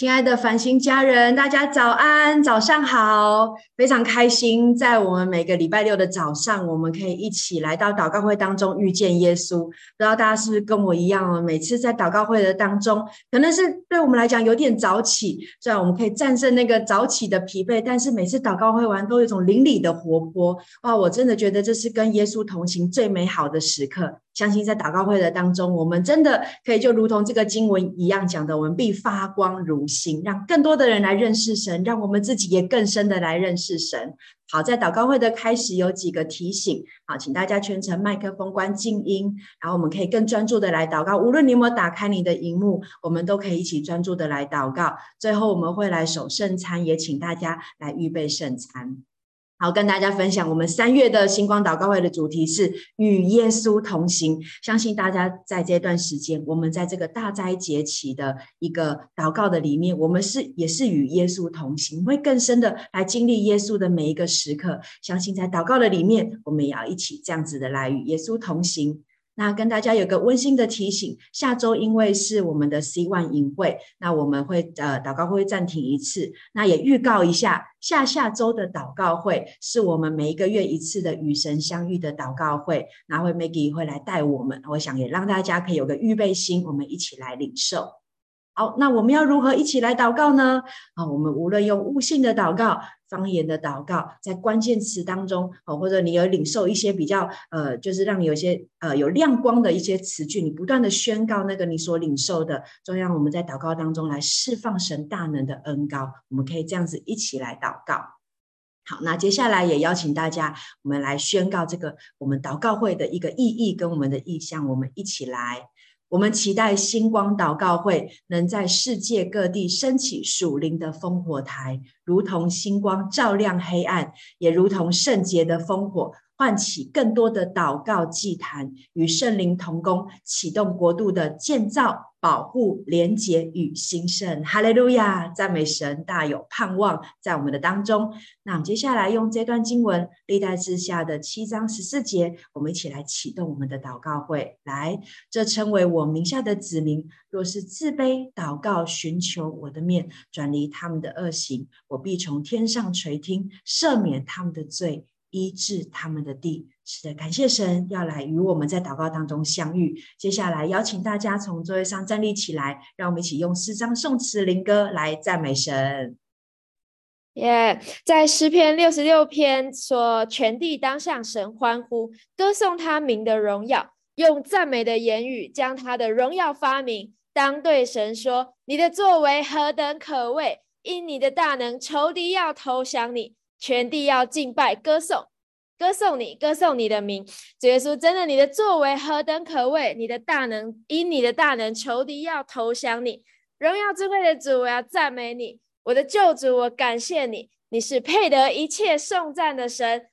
亲爱的繁星家人，大家早安，早上好！非常开心，在我们每个礼拜六的早上，我们可以一起来到祷告会当中遇见耶稣。不知道大家是不是跟我一样哦？每次在祷告会的当中，可能是对我们来讲有点早起，虽然我们可以战胜那个早起的疲惫，但是每次祷告会完都有一种灵里的活泼。哇，我真的觉得这是跟耶稣同行最美好的时刻。相信在祷告会的当中，我们真的可以就如同这个经文一样讲的，我们必发光如星，让更多的人来认识神，让我们自己也更深的来认识神。好，在祷告会的开始有几个提醒，好，请大家全程麦克风关静音，然后我们可以更专注的来祷告。无论你有没有打开你的荧幕，我们都可以一起专注的来祷告。最后我们会来守圣餐，也请大家来预备圣餐。好，跟大家分享，我们三月的星光祷告会的主题是与耶稣同行。相信大家在这段时间，我们在这个大灾节期的一个祷告的里面，我们是也是与耶稣同行，会更深的来经历耶稣的每一个时刻。相信在祷告的里面，我们也要一起这样子的来与耶稣同行。那跟大家有个温馨的提醒，下周因为是我们的 C One 营会，那我们会呃祷告会暂停一次。那也预告一下，下下周的祷告会是我们每一个月一次的与神相遇的祷告会，那会 Maggie 会来带我们，我想也让大家可以有个预备心，我们一起来领受。好，那我们要如何一起来祷告呢？啊，我们无论用悟性的祷告、方言的祷告，在关键词当中，哦，或者你有领受一些比较呃，就是让你有些呃有亮光的一些词句，你不断的宣告那个你所领受的，就让我们在祷告当中来释放神大能的恩膏。我们可以这样子一起来祷告。好，那接下来也邀请大家，我们来宣告这个我们祷告会的一个意义跟我们的意向，我们一起来。我们期待星光祷告会能在世界各地升起属灵的烽火台，如同星光照亮黑暗，也如同圣洁的烽火。唤起更多的祷告祭坛，与圣灵同工，启动国度的建造、保护、廉洁与兴盛。哈利路亚！赞美神，大有盼望在我们的当中。那我们接下来用这段经文，历代志下的七章十四节，我们一起来启动我们的祷告会。来，这称为我名下的子民，若是自卑祷告，寻求我的面，转离他们的恶行，我必从天上垂听，赦免他们的罪。医治他们的地，是的，感谢神要来与我们在祷告当中相遇。接下来邀请大家从座位上站立起来，让我们一起用诗章、颂词、灵歌来赞美神。耶在诗篇六十六篇说：“全地当向神欢呼，歌颂他名的荣耀，用赞美的言语将他的荣耀发明。当对神说：你的作为何等可畏！因你的大能，仇敌要投降你。”全地要敬拜、歌颂、歌颂你、歌颂你的名，主耶稣，真的，你的作为何等可畏！你的大能，因你的大能，仇敌要投降你。荣耀智慧的主，我要赞美你，我的救主，我感谢你，你是配得一切颂赞的神。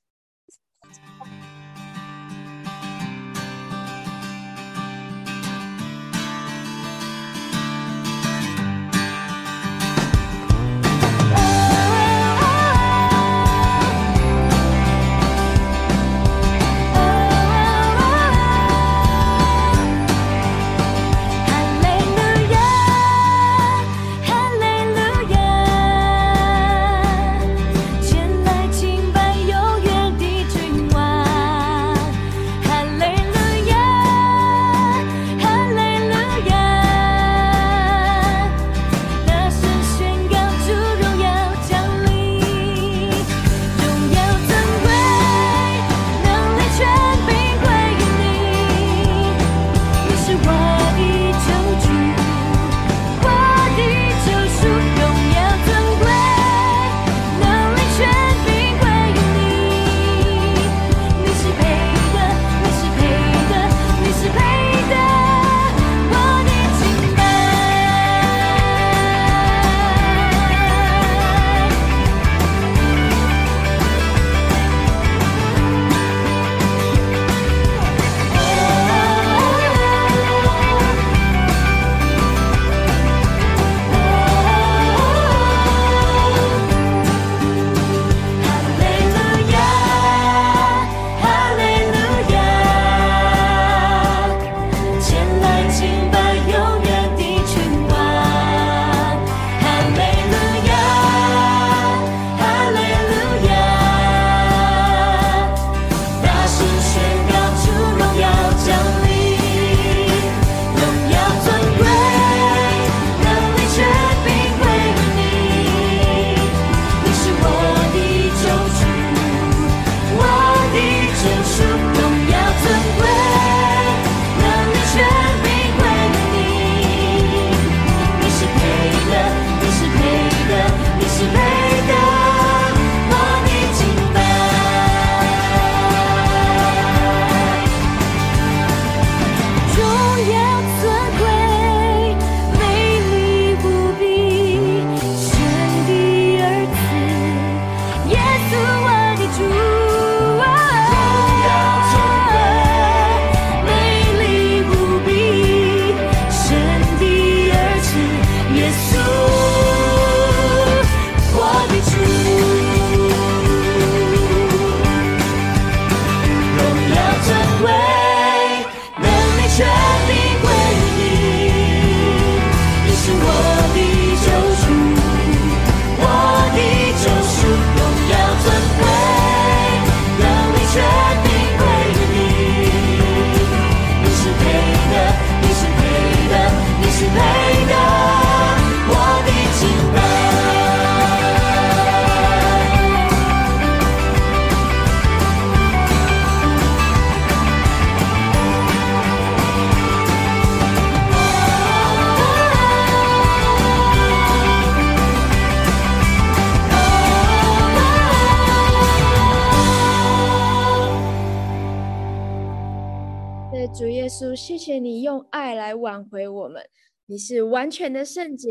你是完全的圣洁，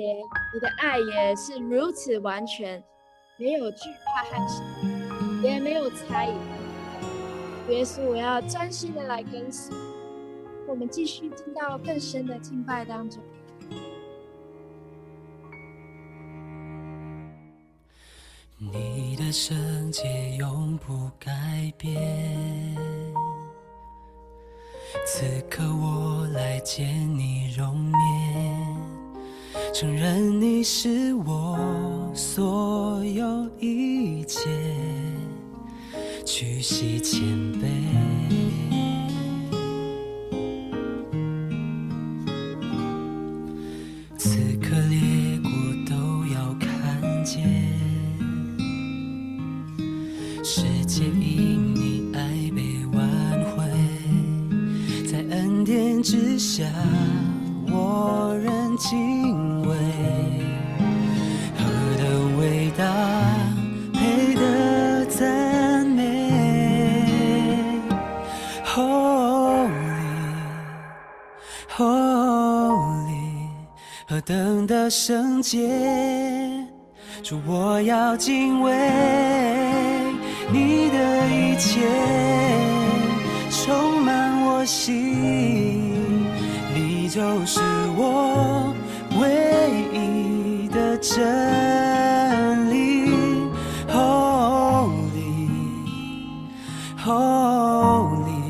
你的爱也是如此完全，没有惧怕和心，也没有猜疑。耶稣，我要专心的来跟随。我们继续进到更深的敬拜当中。你的圣洁永不改变。此刻我来见你容面，承认你是我所有一切，屈膝谦卑。天之下，我仍敬畏，何等伟大，配得赞美。Holy, Holy，何等的圣洁，主我要敬畏你的一切，满我心。就是我唯一的真理，Holy Holy，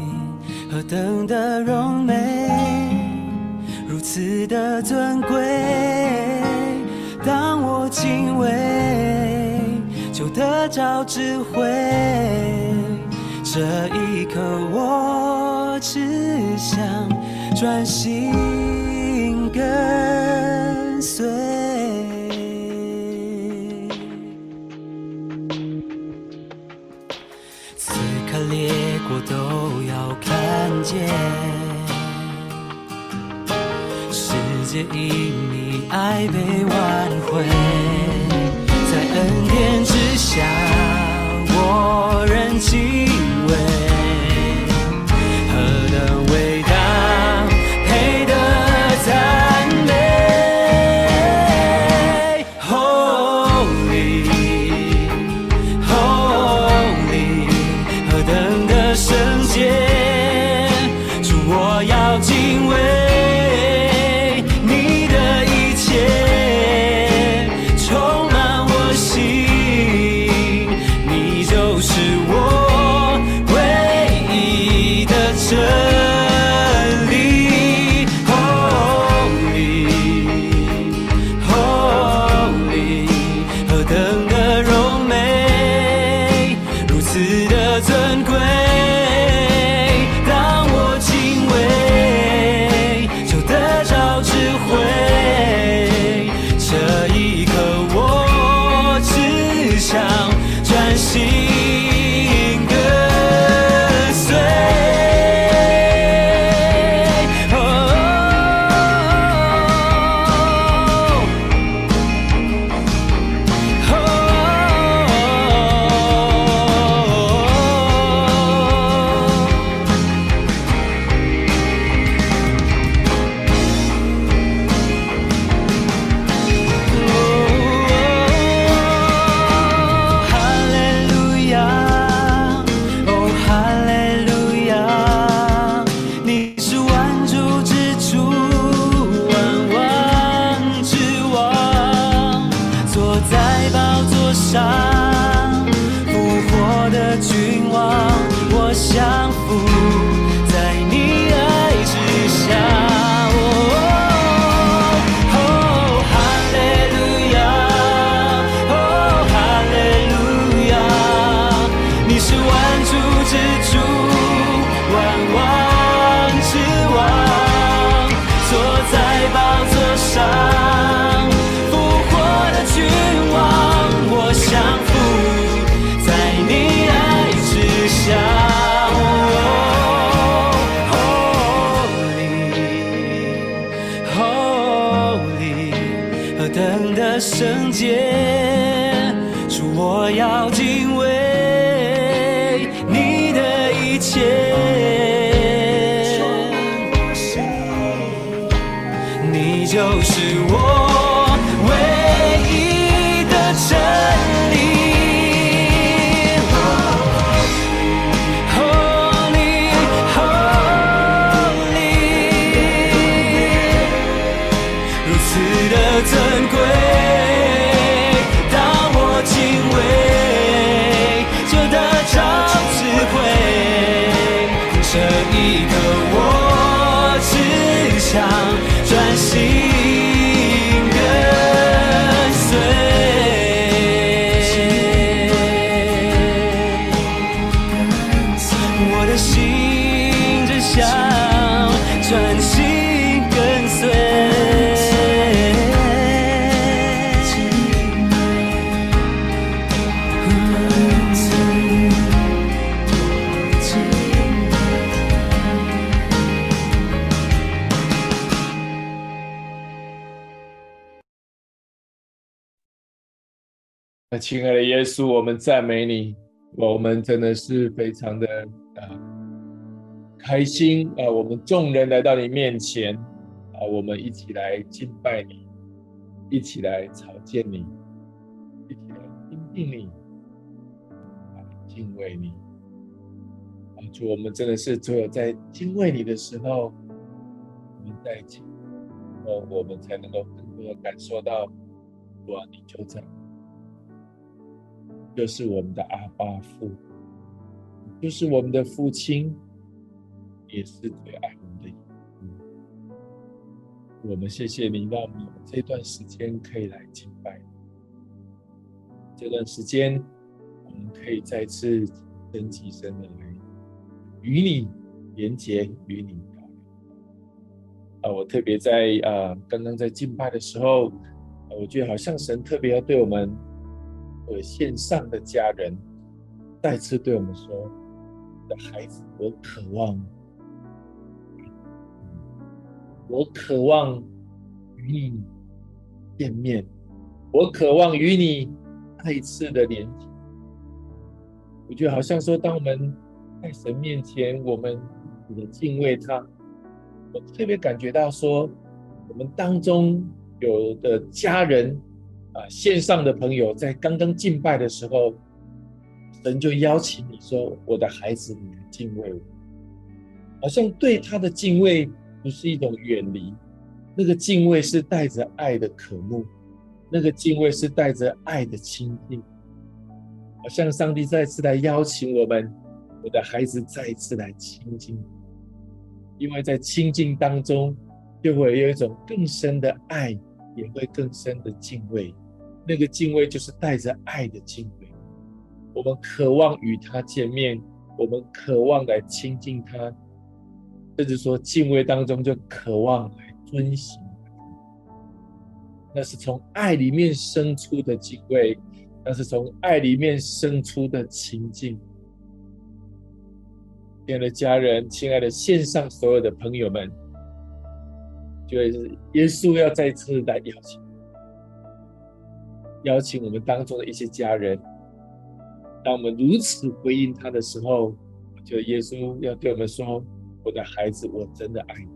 何等的荣美，如此的尊贵。当我敬畏，就得着智慧。这一刻，我我只想。专心跟随，此刻列国都要看见，世界因你爱被挽回，亲爱的耶稣，我们赞美你，我们真的是非常的啊开心啊！我们众人来到你面前啊，我们一起来敬拜你，一起来朝见你，一起来亲近你，来敬畏你。啊，主，我们真的是只有在敬畏你的时候，我们在一起，哦，我们才能够更多的感受到，哇，你就在。就是我们的阿爸父，就是我们的父亲，也是最爱我们的。我们谢谢你，让我们这段时间可以来敬拜。这段时间，我们可以再次升起身的来与你连接，与你交流。啊，我特别在啊，刚刚在敬拜的时候，我觉得好像神特别要对我们。我线上的家人再次对我们说：“我的孩子，我渴望，我渴望与你见面，我渴望与你再一次的连接。”我觉得好像说，当我们在神面前，我们的敬畏他，我特别感觉到说，我们当中有的家人。啊，线上的朋友在刚刚敬拜的时候，神就邀请你说：“我的孩子，你来敬畏我。”好像对他的敬畏不是一种远离，那个敬畏是带着爱的渴慕，那个敬畏是带着爱的亲近。好像上帝再次来邀请我们，我的孩子再一次来亲近，因为在亲近当中，就会有一种更深的爱，也会更深的敬畏。那个敬畏就是带着爱的敬畏，我们渴望与他见面，我们渴望来亲近他，甚至说敬畏当中就渴望来遵行。那是从爱里面生出的敬畏，那是从爱里面生出的亲近。亲爱的家人，亲爱的线上所有的朋友们，就是耶稣要再次来邀请。邀请我们当中的一些家人，当我们如此回应他的时候，我觉得耶稣要对我们说：“我的孩子，我真的爱你。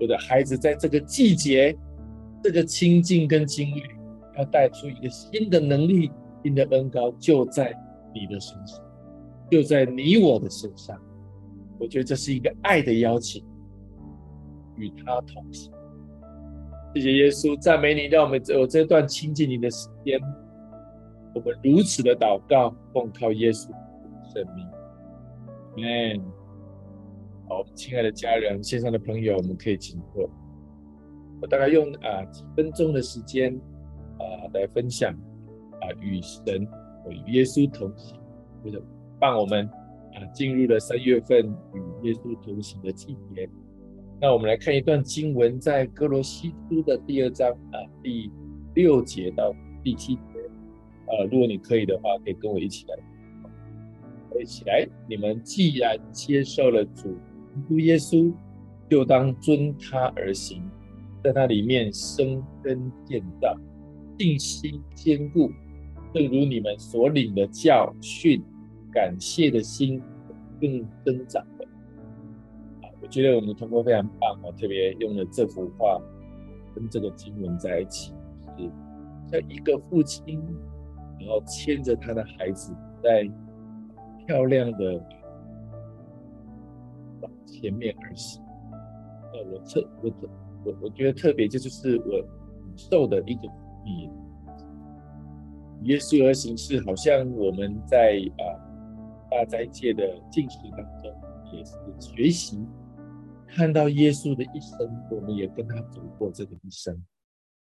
我的孩子，在这个季节，这个亲近跟经历，要带出一个新的能力、新的恩膏，就在你的身上，就在你我的身上。我觉得这是一个爱的邀请，与他同行。”谢谢耶稣，赞美你，让我们有这段亲近你的时间。我们如此的祷告，奉靠耶稣的生命。Amen。好，我们亲爱的家人、线上的朋友，我们可以请坐。我大概用啊几分钟的时间啊来分享啊与神、与耶稣同行，或者伴我们啊进入了三月份与耶稣同行的季节。那我们来看一段经文，在哥罗西书的第二章啊第六节到第七节啊，如果你可以的话，可以跟我一起来，一起来。你们既然接受了主基督耶稣，就当遵他而行，在他里面生根建造，信心坚固，正如你们所领的教训，感谢的心更增长。我觉得我们通过非常棒，我特别用了这幅画，跟这个经文在一起，是像一个父亲，然后牵着他的孩子，在漂亮的往前面而行。呃，我特我我我觉得特别，这就是我受的一个鼓励。耶稣而行是好像我们在啊大斋戒的进食当中，也是学习。看到耶稣的一生，我们也跟他走过这个一生。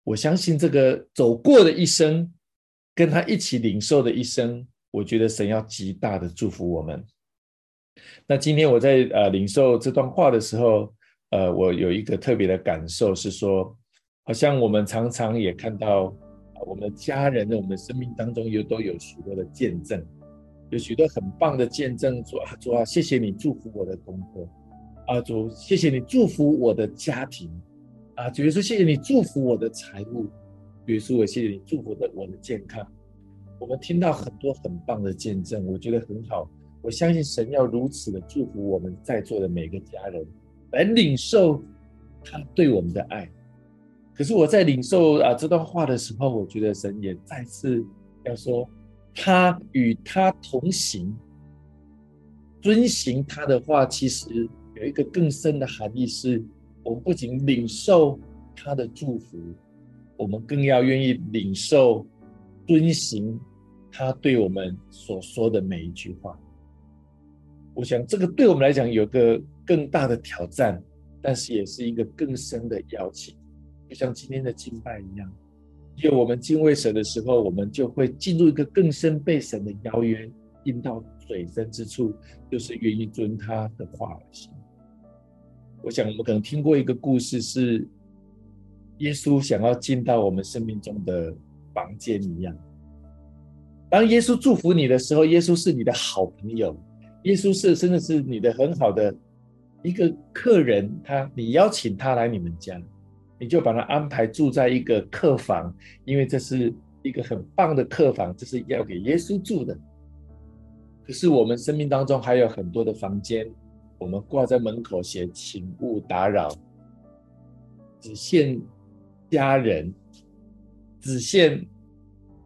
我相信这个走过的一生，跟他一起领受的一生，我觉得神要极大的祝福我们。那今天我在呃领受这段话的时候，呃，我有一个特别的感受是说，好像我们常常也看到，我们的家人在我们的生命当中有都有许多的见证，有许多很棒的见证，说啊，主啊，谢谢你祝福我的功课。啊，主，谢谢你祝福我的家庭，啊，主耶稣，谢谢你祝福我的财务，主耶稣，我谢谢你祝福的我的健康。我们听到很多很棒的见证，我觉得很好。我相信神要如此的祝福我们在座的每个家人，来领受他对我们的爱。可是我在领受啊这段话的时候，我觉得神也再次要说，他与他同行，遵行他的话，其实。有一个更深的含义是，我们不仅领受他的祝福，我们更要愿意领受、遵行他对我们所说的每一句话。我想，这个对我们来讲有个更大的挑战，但是也是一个更深的邀请。就像今天的敬拜一样，因为我们敬畏神的时候，我们就会进入一个更深被神的邀约，进到水深之处，就是愿意遵他的话而行。我想，我们可能听过一个故事，是耶稣想要进到我们生命中的房间一样。当耶稣祝福你的时候，耶稣是你的好朋友，耶稣是真的是你的很好的一个客人。他，你邀请他来你们家，你就把他安排住在一个客房，因为这是一个很棒的客房，这是要给耶稣住的。可是我们生命当中还有很多的房间。我们挂在门口写“请勿打扰”，只限家人，只限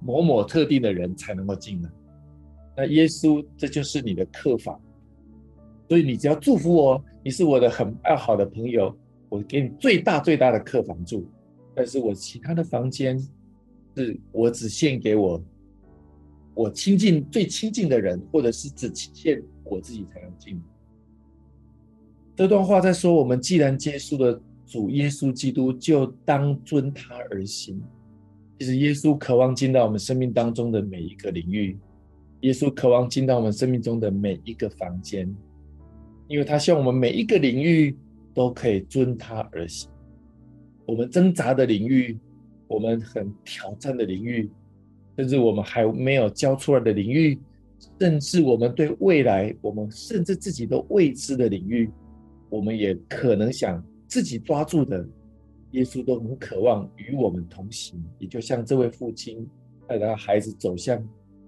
某某特定的人才能够进来。那耶稣，这就是你的客房，所以你只要祝福我，你是我的很爱好的朋友，我给你最大最大的客房住。但是我其他的房间，是我只献给我我亲近最亲近的人，或者是只限我自己才能进。这段话在说：我们既然接触了主耶稣基督，就当遵他而行。其实耶稣渴望进到我们生命当中的每一个领域，耶稣渴望进到我们生命中的每一个房间，因为他希望我们每一个领域都可以遵他而行。我们挣扎的领域，我们很挑战的领域，甚至我们还没有交出来的领域，甚至我们对未来，我们甚至自己都未知的领域。我们也可能想自己抓住的，耶稣都很渴望与我们同行，也就像这位父亲带着孩子走向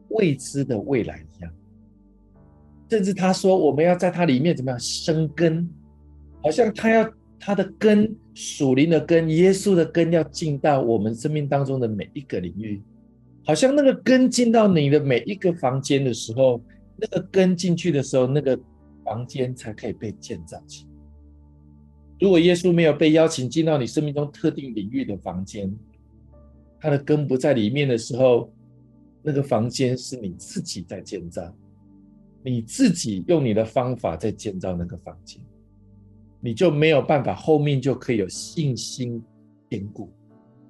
未知的未来一样。甚至他说，我们要在他里面怎么样生根，好像他要他的根属灵的根，耶稣的根要进到我们生命当中的每一个领域，好像那个根进到你的每一个房间的时候，那个根进去的时候，那个房间才可以被建造起来。如果耶稣没有被邀请进到你生命中特定领域的房间，他的根不在里面的时候，那个房间是你自己在建造，你自己用你的方法在建造那个房间，你就没有办法后面就可以有信心坚固，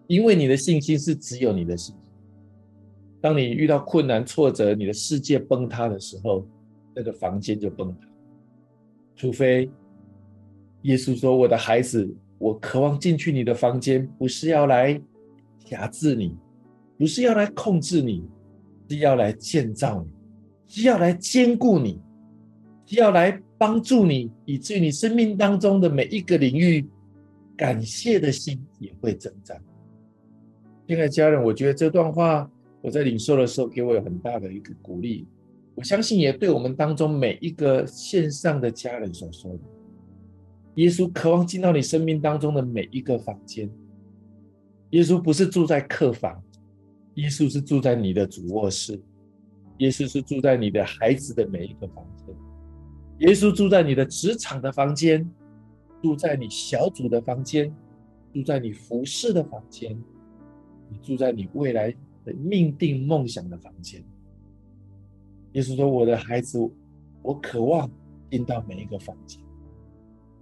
因为你的信心是只有你的信心。当你遇到困难挫折，你的世界崩塌的时候，那个房间就崩塌，除非。耶稣说：“我的孩子，我渴望进去你的房间，不是要来辖制你，不是要来控制你，是要来建造你，是要来坚固你，是要来帮助你，以至于你生命当中的每一个领域，感谢的心也会增长。”亲爱的家人，我觉得这段话我在领受的时候，给我有很大的一个鼓励。我相信也对我们当中每一个线上的家人所说的。耶稣渴望进到你生命当中的每一个房间，耶稣不是住在客房，耶稣是住在你的主卧室，耶稣是住在你的孩子的每一个房间，耶稣住在你的职场的房间，住在你小组的房间，住在你服侍的房间，你住在你未来的命定梦想的房间。耶稣说：“我的孩子，我渴望进到每一个房间，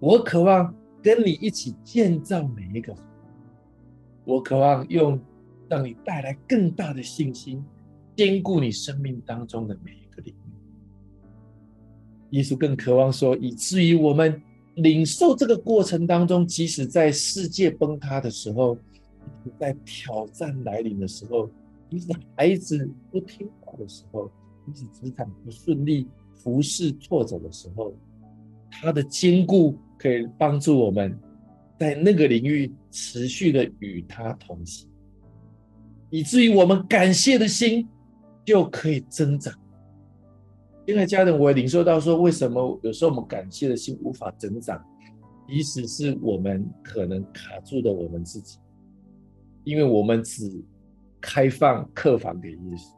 我渴望跟你一起建造每一个，我渴望用让你带来更大的信心，坚固你生命当中的每一个领域。”耶稣更渴望说，以至于我们领受这个过程当中，即使在世界崩塌的时候，在挑战来临的时候，即使孩子不听话的时候。即使职场不顺利、服侍挫折的时候，他的坚固可以帮助我们在那个领域持续的与他同行，以至于我们感谢的心就可以增长。亲爱的家人，我也领受到说，为什么有时候我们感谢的心无法增长，即使是我们可能卡住的我们自己，因为我们只开放客房给耶稣。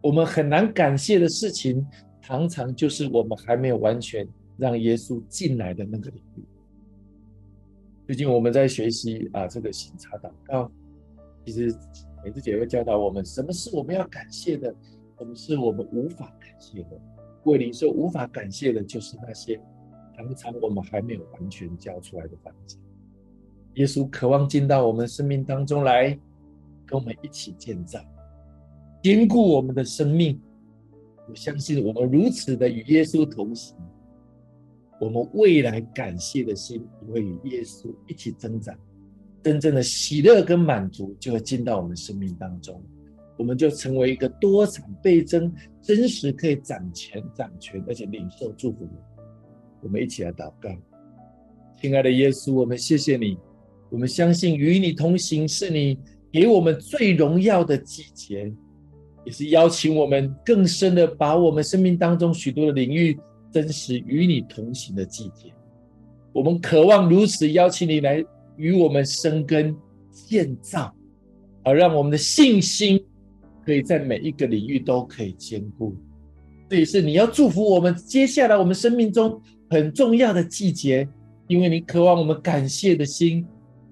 我们很难感谢的事情，常常就是我们还没有完全让耶稣进来的那个领域。最近我们在学习啊，这个省察祷告，其实美智姐会教导我们，什么是我们要感谢的，什么是我们无法感谢的。为你说无法感谢的，就是那些常常我们还没有完全交出来的房间。耶稣渴望进到我们生命当中来，跟我们一起建造。坚固我们的生命，我相信我们如此的与耶稣同行，我们未来感谢的心也会与耶稣一起增长，真正的喜乐跟满足就会进到我们生命当中，我们就成为一个多产倍增、真实可以掌权、掌权而且领受祝福的。我们一起来祷告，亲爱的耶稣，我们谢谢你，我们相信与你同行是你给我们最荣耀的季节。也是邀请我们更深的把我们生命当中许多的领域，真实与你同行的季节。我们渴望如此邀请你来与我们生根建造，而让我们的信心可以在每一个领域都可以坚固。这也是你要祝福我们接下来我们生命中很重要的季节，因为你渴望我们感谢的心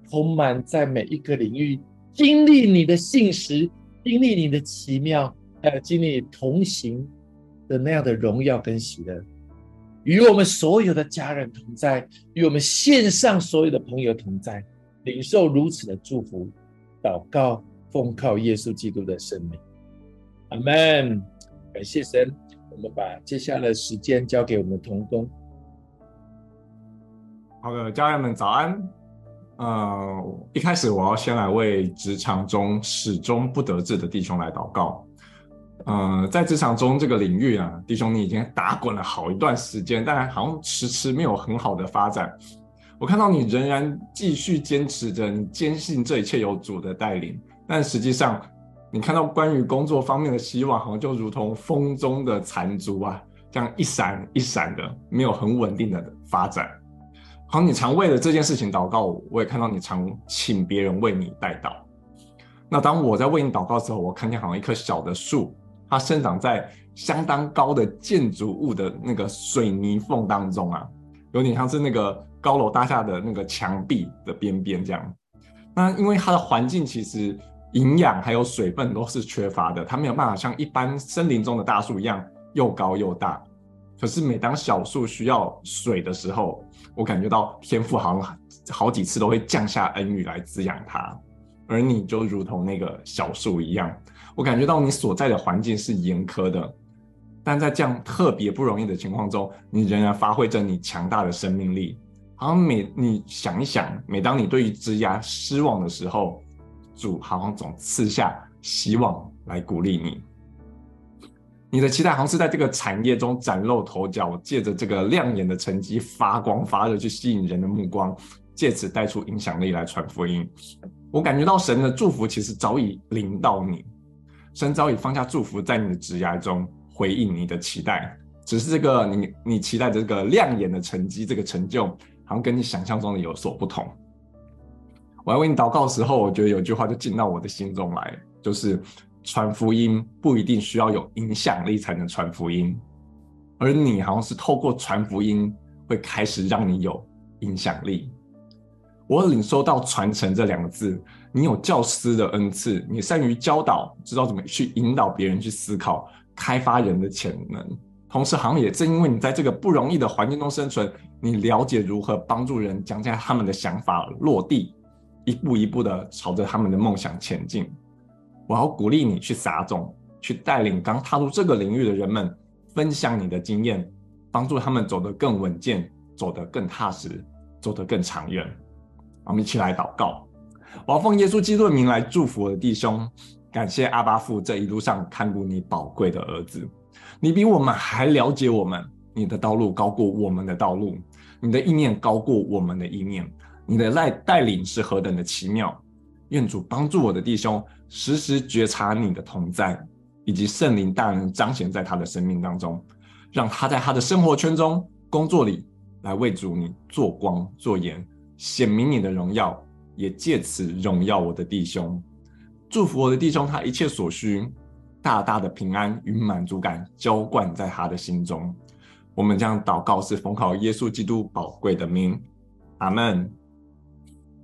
充满在每一个领域，经历你的信实。经历你的奇妙，还有经历同行的那样的荣耀跟喜乐，与我们所有的家人同在，与我们线上所有的朋友同在，领受如此的祝福，祷告奉靠耶稣基督的圣名，阿门。感谢神，我们把接下来的时间交给我们同工。好的，家人们早安。呃，一开始我要先来为职场中始终不得志的弟兄来祷告。呃，在职场中这个领域啊，弟兄你已经打滚了好一段时间，但好像迟迟没有很好的发展。我看到你仍然继续坚持着，你坚信这一切有主的带领，但实际上你看到关于工作方面的希望，好像就如同风中的残烛啊，这样一闪一闪的，没有很稳定的发展。好，你常为了这件事情祷告，我也看到你常请别人为你代祷。那当我在为你祷告之后，我看见好像一棵小的树，它生长在相当高的建筑物的那个水泥缝当中啊，有点像是那个高楼大厦的那个墙壁的边边这样。那因为它的环境其实营养还有水分都是缺乏的，它没有办法像一般森林中的大树一样又高又大。可是每当小树需要水的时候，我感觉到天父好像好几次都会降下恩雨来滋养它，而你就如同那个小树一样，我感觉到你所在的环境是严苛的，但在这样特别不容易的情况中，你仍然发挥着你强大的生命力。好像每你想一想，每当你对于职涯失望的时候，主好像总赐下希望来鼓励你。你的期待好像是在这个产业中崭露头角，借着这个亮眼的成绩发光发热，去吸引人的目光，借此带出影响力来传福音。我感觉到神的祝福其实早已临到你，神早已放下祝福在你的职涯中回应你的期待，只是这个你你期待这个亮眼的成绩，这个成就好像跟你想象中的有所不同。我要为你祷告的时候，我觉得有句话就进到我的心中来，就是传福音不一定需要有影响力才能传福音，而你好像是透过传福音会开始让你有影响力。我领受到传承这两个字，你有教师的恩赐，你善于教导，知道怎么去引导别人去思考，开发人的潜能。同时，好像也正因为你在这个不容易的环境中生存，你了解如何帮助人将他们的想法落地。一步一步的朝着他们的梦想前进。我要鼓励你去撒种，去带领刚踏入这个领域的人们，分享你的经验，帮助他们走得更稳健，走得更踏实，走得更长远。我们一起来祷告。我要奉耶稣基督的名来祝福我的弟兄，感谢阿巴父这一路上看顾你宝贵的儿子。你比我们还了解我们，你的道路高过我们的道路，你的意念高过我们的意念。你的带带领是何等的奇妙！愿主帮助我的弟兄时时觉察你的同在，以及圣灵大能彰显在他的生命当中，让他在他的生活圈中、工作里来为主你做光做盐，显明你的荣耀，也借此荣耀我的弟兄。祝福我的弟兄，他一切所需，大大的平安与满足感浇灌在他的心中。我们将祷告是奉靠耶稣基督宝贵的名，阿门。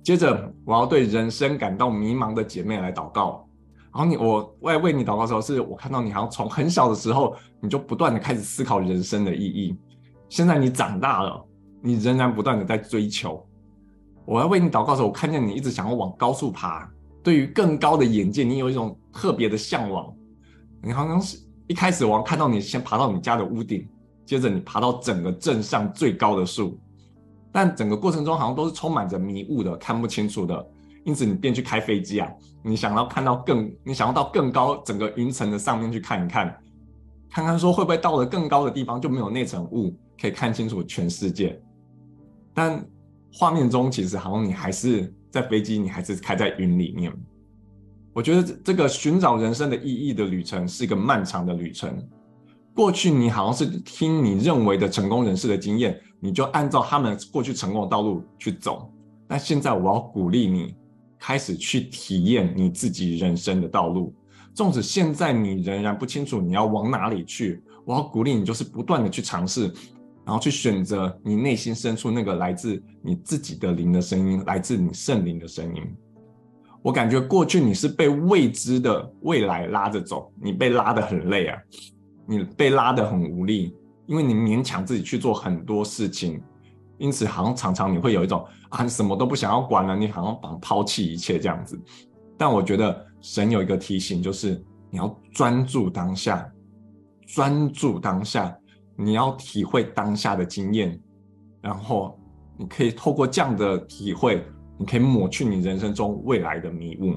接着，我要对人生感到迷茫的姐妹来祷告。然后你，我为为你祷告的时候，是我看到你好像从很小的时候，你就不断的开始思考人生的意义。现在你长大了，你仍然不断的在追求。我要为你祷告的时候，我看见你一直想要往高处爬，对于更高的眼界，你有一种特别的向往。你好像是一开始，我要看到你先爬到你家的屋顶，接着你爬到整个镇上最高的树。但整个过程中好像都是充满着迷雾的，看不清楚的，因此你便去开飞机啊！你想要看到更，你想要到更高整个云层的上面去看一看，看看说会不会到了更高的地方就没有那层雾，可以看清楚全世界。但画面中其实好像你还是在飞机，你还是开在云里面。我觉得这个寻找人生的意义的旅程是一个漫长的旅程。过去你好像是听你认为的成功人士的经验。你就按照他们过去成功的道路去走，但现在我要鼓励你，开始去体验你自己人生的道路。纵使现在你仍然不清楚你要往哪里去，我要鼓励你，就是不断的去尝试，然后去选择你内心深处那个来自你自己的灵的声音，来自你圣灵的声音。我感觉过去你是被未知的未来拉着走，你被拉得很累啊，你被拉得很无力。因为你勉强自己去做很多事情，因此好像常常你会有一种啊，你什么都不想要管了，你好像绑抛弃一切这样子。但我觉得神有一个提醒，就是你要专注当下，专注当下，你要体会当下的经验，然后你可以透过这样的体会，你可以抹去你人生中未来的迷雾。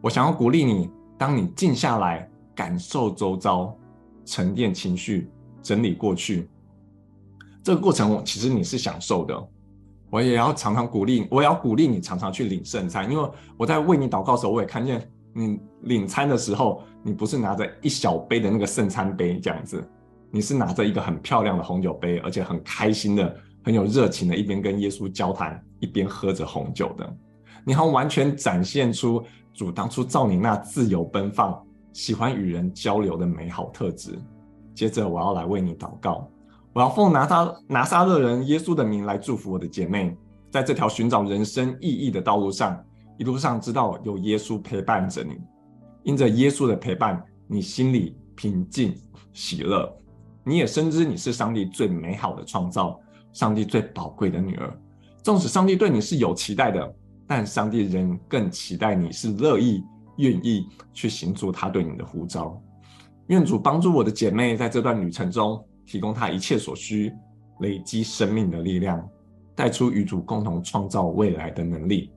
我想要鼓励你，当你静下来，感受周遭，沉淀情绪。整理过去，这个过程其实你是享受的。我也要常常鼓励，我也要鼓励你常常去领圣餐，因为我在为你祷告的时候，我也看见你领餐的时候，你不是拿着一小杯的那个圣餐杯这样子，你是拿着一个很漂亮的红酒杯，而且很开心的、很有热情的，一边跟耶稣交谈，一边喝着红酒的。你好完全展现出主当初造你那自由奔放、喜欢与人交流的美好特质。接着我要来为你祷告，我要奉拿撒拿撒勒人耶稣的名来祝福我的姐妹，在这条寻找人生意义的道路上，一路上知道有耶稣陪伴着你，因着耶稣的陪伴，你心里平静喜乐，你也深知你是上帝最美好的创造，上帝最宝贵的女儿。纵使上帝对你是有期待的，但上帝仍更期待你是乐意愿意去行出他对你的呼召。愿主帮助我的姐妹在这段旅程中提供她一切所需，累积生命的力量，带出与主共同创造未来的能力。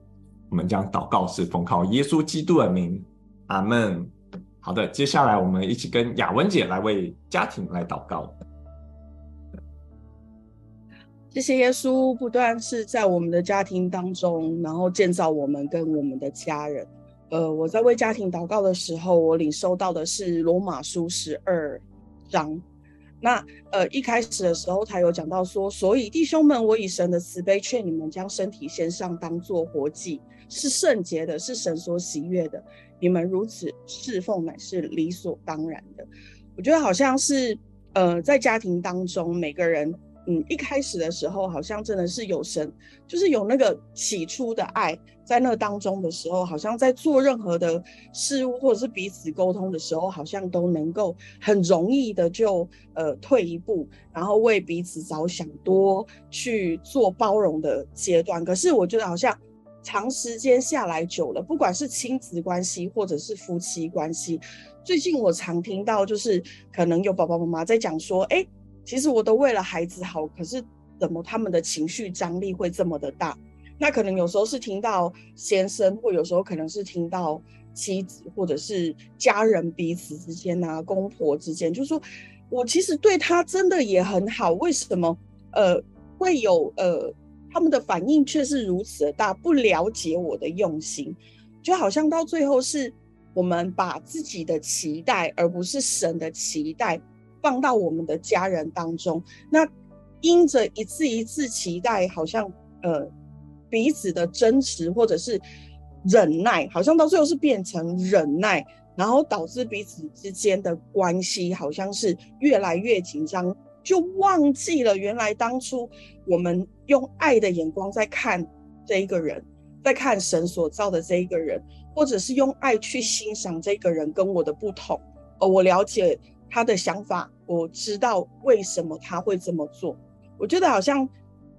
我们将祷告是奉靠耶稣基督的名，阿门。好的，接下来我们一起跟雅文姐来为家庭来祷告。谢谢耶稣，不断是在我们的家庭当中，然后建造我们跟我们的家人。呃，我在为家庭祷告的时候，我领受到的是罗马书十二章。那呃一开始的时候，他有讲到说，所以弟兄们，我以神的慈悲劝你们，将身体献上，当作活祭，是圣洁的，是神所喜悦的。你们如此侍奉，乃是理所当然的。我觉得好像是，呃，在家庭当中，每个人，嗯，一开始的时候，好像真的是有神，就是有那个起初的爱，在那当中的时候，好像在做任何的事物，或者是彼此沟通的时候，好像都能够很容易的就，呃，退一步，然后为彼此着想，多去做包容的阶段。可是我觉得好像。长时间下来久了，不管是亲子关系或者是夫妻关系，最近我常听到就是可能有爸爸妈妈在讲说，哎，其实我都为了孩子好，可是怎么他们的情绪张力会这么的大？那可能有时候是听到先生，或有时候可能是听到妻子，或者是家人彼此之间啊，公婆之间，就是说我其实对他真的也很好，为什么呃会有呃？他们的反应却是如此的大，不了解我的用心，就好像到最后是我们把自己的期待，而不是神的期待，放到我们的家人当中。那因着一次一次期待，好像呃彼此的争持或者是忍耐，好像到最后是变成忍耐，然后导致彼此之间的关系好像是越来越紧张。就忘记了，原来当初我们用爱的眼光在看这一个人，在看神所造的这一个人，或者是用爱去欣赏这个人跟我的不同。呃，我了解他的想法，我知道为什么他会这么做。我觉得好像，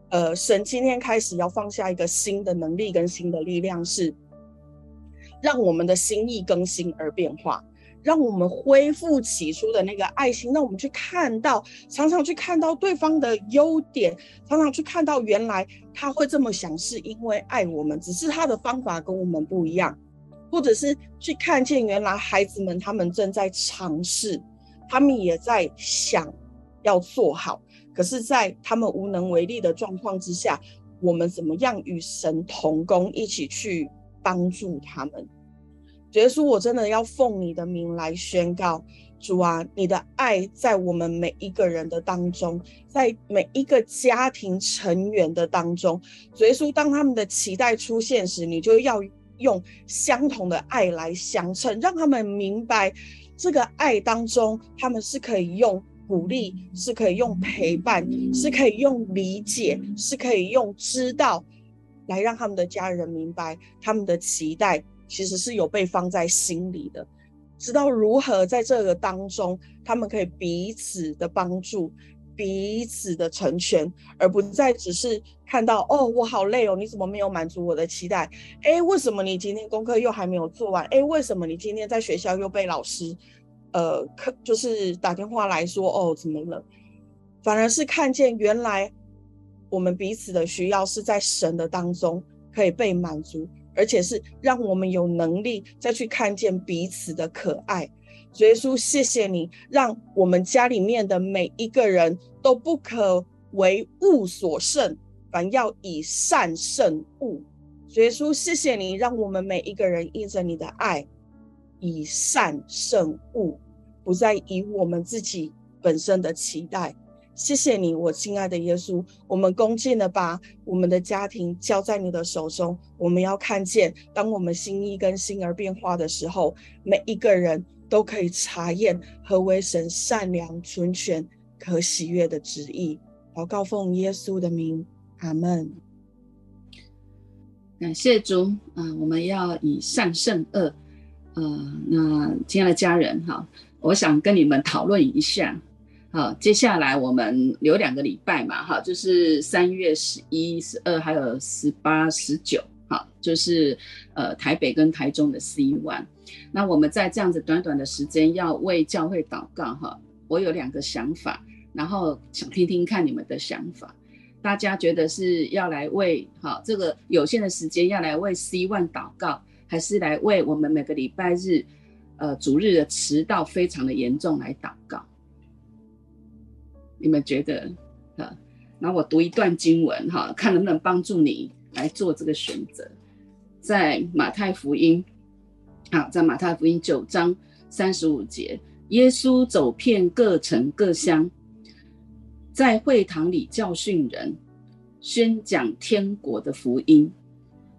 呃，神今天开始要放下一个新的能力跟新的力量，是让我们的心意更新而变化。让我们恢复起初的那个爱心，让我们去看到，常常去看到对方的优点，常常去看到原来他会这么想，是因为爱我们，只是他的方法跟我们不一样，或者是去看见原来孩子们他们正在尝试，他们也在想要做好，可是，在他们无能为力的状况之下，我们怎么样与神同工，一起去帮助他们。耶稣，我真的要奉你的名来宣告，主啊，你的爱在我们每一个人的当中，在每一个家庭成员的当中。耶稣，当他们的期待出现时，你就要用相同的爱来相称，让他们明白这个爱当中，他们是可以用鼓励，是可以用陪伴，是可以用理解，是可以用知道，来让他们的家人明白他们的期待。其实是有被放在心里的，知道如何在这个当中，他们可以彼此的帮助，彼此的成全，而不再只是看到哦，我好累哦，你怎么没有满足我的期待？哎，为什么你今天功课又还没有做完？哎，为什么你今天在学校又被老师，呃，可就是打电话来说哦，怎么了？反而是看见原来我们彼此的需要是在神的当中可以被满足。而且是让我们有能力再去看见彼此的可爱。主耶稣，谢谢你，让我们家里面的每一个人都不可为物所胜，反要以善胜物。主耶稣，谢谢你，让我们每一个人依着你的爱，以善胜物，不再以我们自己本身的期待。谢谢你，我亲爱的耶稣，我们恭敬的把我们的家庭交在你的手中。我们要看见，当我们心意跟心而变化的时候，每一个人都可以查验何为神善良、纯全、可喜悦的旨意。祷告奉耶稣的名，阿门。感谢主，啊、呃，我们要以善胜恶。呃，那亲爱的家人哈，我想跟你们讨论一下。好，接下来我们留两个礼拜嘛，哈，就是三月十一、十二，还有十八、十九，哈，就是呃台北跟台中的 C one。那我们在这样子短短的时间要为教会祷告，哈，我有两个想法，然后想听听看你们的想法。大家觉得是要来为哈这个有限的时间要来为 C one 祷告，还是来为我们每个礼拜日呃主日的迟到非常的严重来祷告？你们觉得，哈，那我读一段经文，哈，看能不能帮助你来做这个选择。在马太福音，啊，在马太福音九章三十五节，耶稣走遍各城各乡，在会堂里教训人，宣讲天国的福音，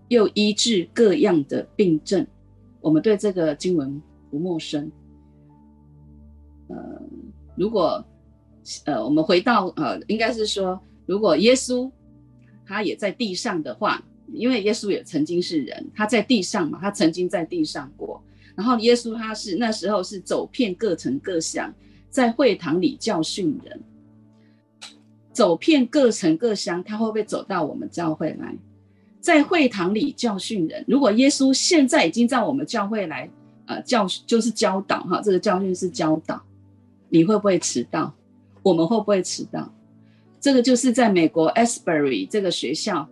又医治各样的病症。我们对这个经文不陌生。呃，如果呃我们回到呃，应该是说，如果耶稣他也在地上的话，因为耶稣也曾经是人，他在地上嘛，他曾经在地上过。然后耶稣他是那时候是走遍各城各乡，在会堂里教训人。走遍各城各乡，他会不会走到我们教会来，在会堂里教训人？如果耶稣现在已经在我们教会来，呃，教就是教导哈，这个教训是教导，你会不会迟到？我们会不会迟到？这个就是在美国 Asbury 这个学校，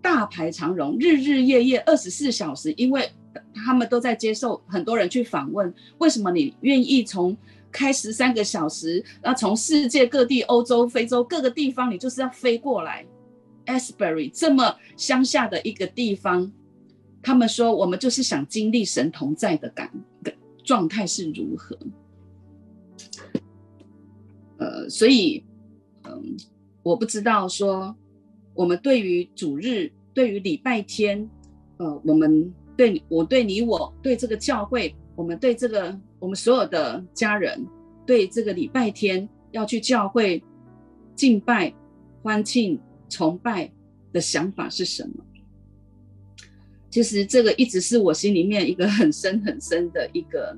大排长龙，日日夜夜二十四小时，因为他们都在接受很多人去访问，为什么你愿意从？开十三个小时，那从世界各地、欧洲、非洲各个地方，你就是要飞过来。Asbury 这么乡下的一个地方，他们说我们就是想经历神同在的感的状态是如何？呃，所以，嗯、我不知道说我们对于主日、对于礼拜天，呃，我们对我对你我对这个教会，我们对这个。我们所有的家人对这个礼拜天要去教会敬拜、欢庆、崇拜的想法是什么？其实这个一直是我心里面一个很深很深的一个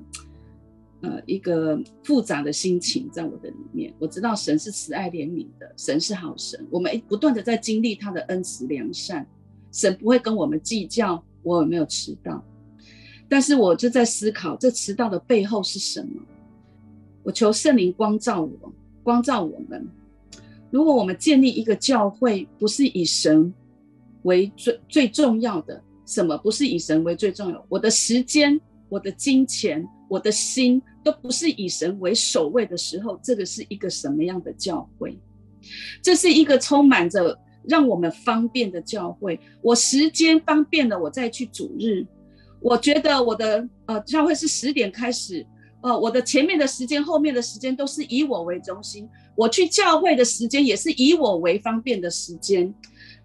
呃一个复杂的心情，在我的里面。我知道神是慈爱怜悯的，神是好神，我们不断的在经历他的恩慈良善，神不会跟我们计较我有没有迟到。但是我就在思考，这迟到的背后是什么？我求圣灵光照我，光照我们。如果我们建立一个教会，不是以神为最最重要的，什么不是以神为最重要？我的时间、我的金钱、我的心都不是以神为首位的时候，这个是一个什么样的教会？这是一个充满着让我们方便的教会。我时间方便了，我再去主日。我觉得我的呃教会是十点开始，呃，我的前面的时间、后面的时间都是以我为中心。我去教会的时间也是以我为方便的时间，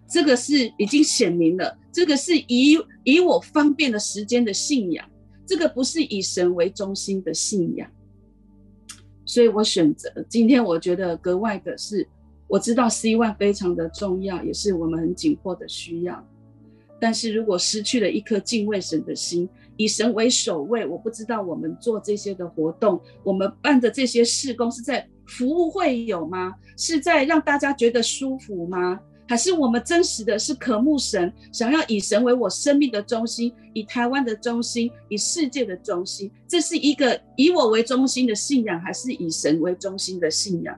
这个是已经显明了。这个是以以我方便的时间的信仰，这个不是以神为中心的信仰。所以我选择今天，我觉得格外的是，我知道 C1 非常的重要，也是我们很紧迫的需要。但是如果失去了一颗敬畏神的心，以神为首位，我不知道我们做这些的活动，我们办的这些事工是在服务会有吗？是在让大家觉得舒服吗？还是我们真实的是渴慕神，想要以神为我生命的中心，以台湾的中心，以世界的中心？这是一个以我为中心的信仰，还是以神为中心的信仰？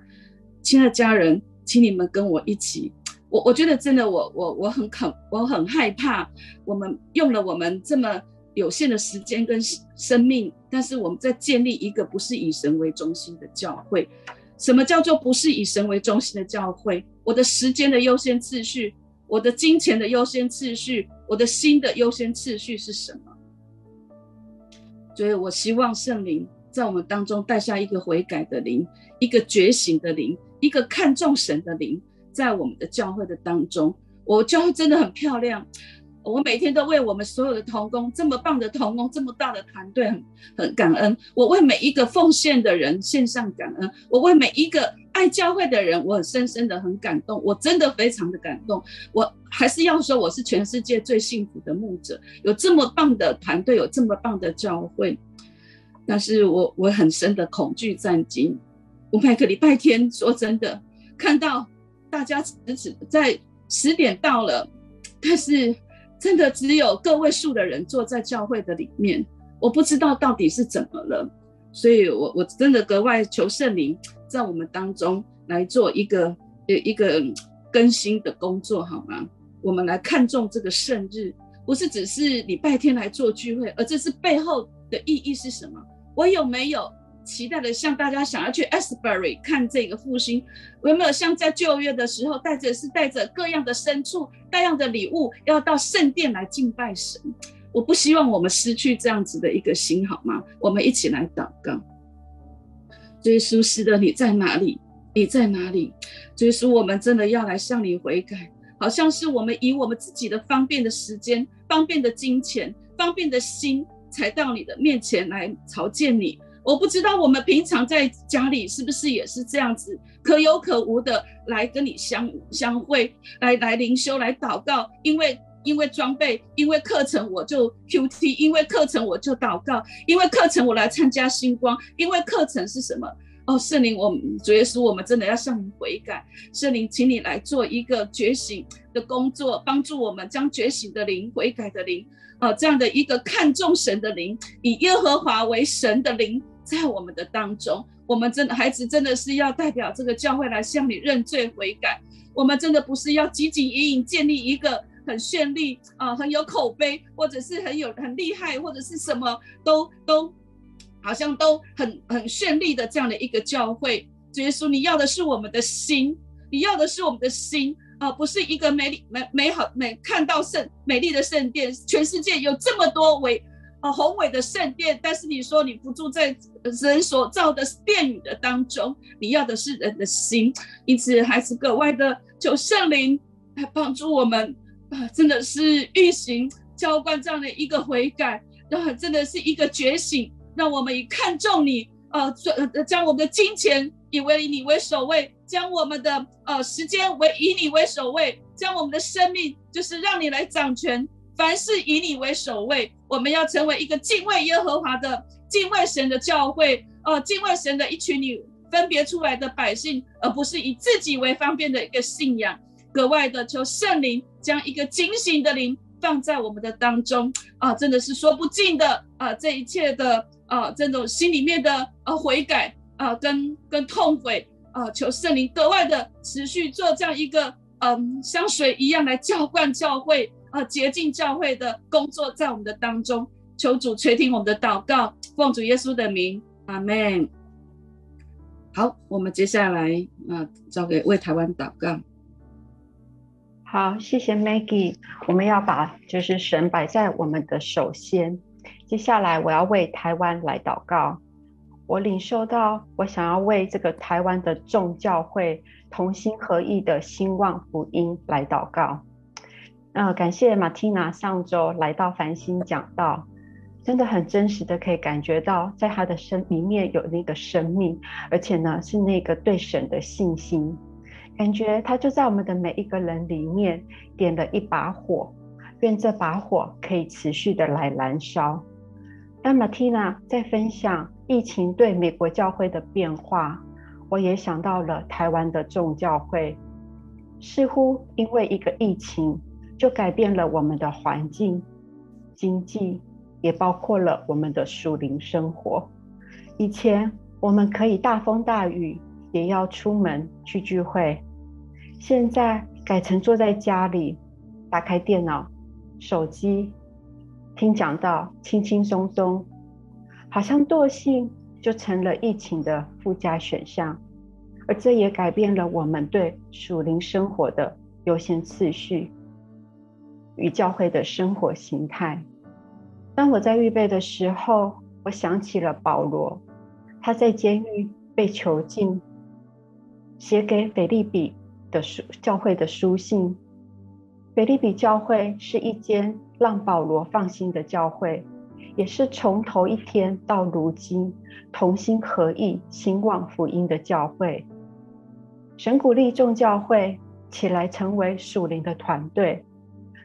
亲爱的家人，请你们跟我一起。我我觉得真的我，我我我很恐，我很害怕。我们用了我们这么有限的时间跟生命，但是我们在建立一个不是以神为中心的教会。什么叫做不是以神为中心的教会？我的时间的优先次序，我的金钱的优先次序，我的心的优先次序是什么？所以我希望圣灵在我们当中带下一个悔改的灵，一个觉醒的灵，一个看重神的灵。在我们的教会的当中，我教会真的很漂亮。我每天都为我们所有的同工，这么棒的同工，这么大的团队，很很感恩。我为每一个奉献的人献上感恩。我为每一个爱教会的人，我很深深的很感动。我真的非常的感动。我还是要说，我是全世界最幸福的牧者，有这么棒的团队，有这么棒的教会。但是我我很深的恐惧战兢。我每个礼拜天，说真的，看到。大家只只在十点到了，但是真的只有个位数的人坐在教会的里面，我不知道到底是怎么了，所以我我真的格外求圣灵在我们当中来做一个呃一个更新的工作，好吗？我们来看重这个圣日，不是只是礼拜天来做聚会，而这是背后的意义是什么？我有没有？期待的像大家想要去 Asbury 看这个复兴，我有没有像在旧约的时候带着是带着各样的牲畜、各样的礼物，要到圣殿来敬拜神？我不希望我们失去这样子的一个心，好吗？我们一起来祷告。耶稣，是的，你在哪里？你在哪里？耶稣，我们真的要来向你悔改。好像是我们以我们自己的方便的时间、方便的金钱、方便的心，才到你的面前来朝见你。我不知道我们平常在家里是不是也是这样子，可有可无的来跟你相相会，来来灵修，来祷告，因为因为装备，因为课程我就 QT，因为课程我就祷告，因为课程我来参加星光，因为课程是什么？哦，圣灵，我们主耶稣，我们真的要向你悔改。圣灵，请你来做一个觉醒的工作，帮助我们将觉醒的灵、悔改的灵，呃，这样的一个看重神的灵，以耶和华为神的灵，在我们的当中，我们真的孩子真的是要代表这个教会来向你认罪悔改。我们真的不是要汲汲营营建立一个很绚丽啊、很有口碑，或者是很有很厉害，或者是什么都都。好像都很很绚丽的这样的一个教会，主耶稣，你要的是我们的心，你要的是我们的心啊、不是一个美丽美美好美看到圣美丽的圣殿，全世界有这么多伟啊宏伟的圣殿，但是你说你不住在人所造的殿宇的当中，你要的是人的心，因此还是格外的求圣灵来帮助我们啊，真的是运行浇灌这样的一个悔改，啊，真的是一个觉醒。让我们以看重你，呃，将我们的金钱以为以你为首位，将我们的呃时间为以你为首位，将我们的生命就是让你来掌权，凡事以你为首位。我们要成为一个敬畏耶和华的、敬畏神的教会，呃，敬畏神的一群你分别出来的百姓，而不是以自己为方便的一个信仰。格外的求圣灵将一个警醒的灵放在我们的当中，啊、真的是说不尽的啊、这一切的。啊，这种心里面的呃悔改啊，跟跟痛悔啊，求圣灵格外的持续做这样一个嗯，像水一样来浇灌教会啊，洁净教会的工作在我们的当中。求主垂听我们的祷告，奉主耶稣的名，阿门。好，我们接下来啊，交给为台湾祷告。好，谢谢 Maggie。我们要把就是神摆在我们的首先。接下来我要为台湾来祷告。我领受到，我想要为这个台湾的众教会同心合意的兴旺福音来祷告。呃，感谢马蒂娜上周来到繁星讲道，真的很真实的可以感觉到，在他的生里面有那个生命，而且呢是那个对神的信心，感觉他就在我们的每一个人里面点了一把火，愿这把火可以持续的来燃烧。当马蒂娜在分享疫情对美国教会的变化，我也想到了台湾的众教会，似乎因为一个疫情就改变了我们的环境、经济，也包括了我们的属灵生活。以前我们可以大风大雨也要出门去聚会，现在改成坐在家里，打开电脑、手机。听讲道，轻轻松松，好像惰性就成了疫情的附加选项，而这也改变了我们对属灵生活的优先次序与教会的生活形态。当我在预备的时候，我想起了保罗，他在监狱被囚禁，写给腓利比的书教会的书信。腓利比教会是一间让保罗放心的教会，也是从头一天到如今同心合意兴旺福音的教会。神鼓励众教会起来成为属灵的团队，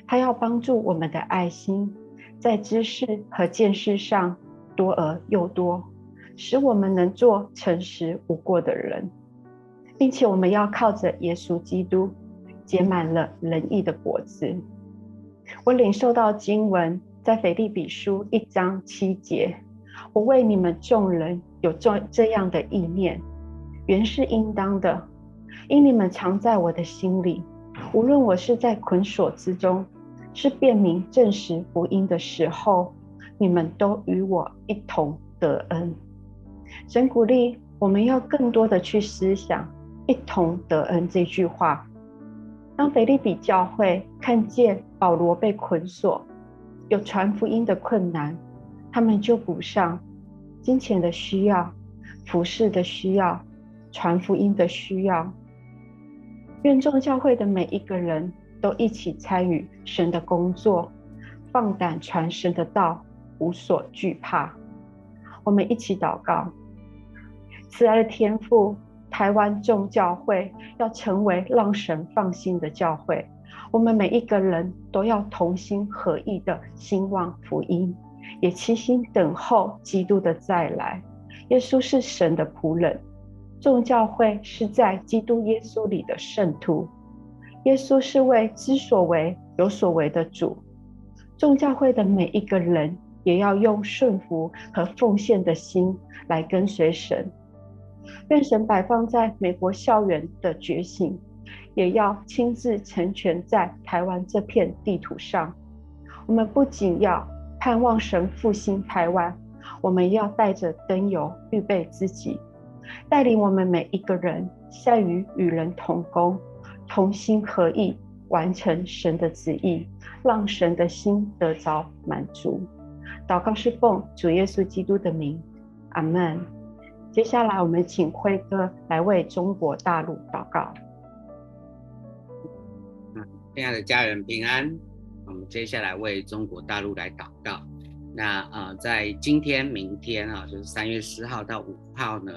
他要帮助我们的爱心在知识和见识上多而又多，使我们能做诚实无过的人，并且我们要靠着耶稣基督。结满了仁义的果子。我领受到经文在腓立比书一章七节。我为你们众人有这这样的意念，原是应当的，因你们常在我的心里。无论我是在捆锁之中，是辨明证实福音的时候，你们都与我一同得恩。神鼓励我们要更多的去思想“一同得恩”这句话。当腓立比教会看见保罗被捆锁，有传福音的困难，他们就补上金钱的需要、服饰的需要、传福音的需要。愿众教会的每一个人都一起参与神的工作，放胆传神的道，无所惧怕。我们一起祷告：慈爱的天父，台湾众教会要成为让神放心的教会。我们每一个人都要同心合意的兴旺福音，也齐心等候基督的再来。耶稣是神的仆人，众教会是在基督耶稣里的圣徒。耶稣是为知所为、有所为的主。众教会的每一个人也要用顺服和奉献的心来跟随神。愿神摆放在美国校园的觉醒，也要亲自成全在台湾这片地图上。我们不仅要盼望神复兴台湾，我们要带着灯油预备自己，带领我们每一个人善于与人同工，同心合意完成神的旨意，让神的心得着满足。祷告是奉主耶稣基督的名，阿门。接下来，我们请辉哥来为中国大陆祷告。亲爱的家人平安，我们接下来为中国大陆来祷告。那呃，在今天、明天啊，就是三月十号到五号呢，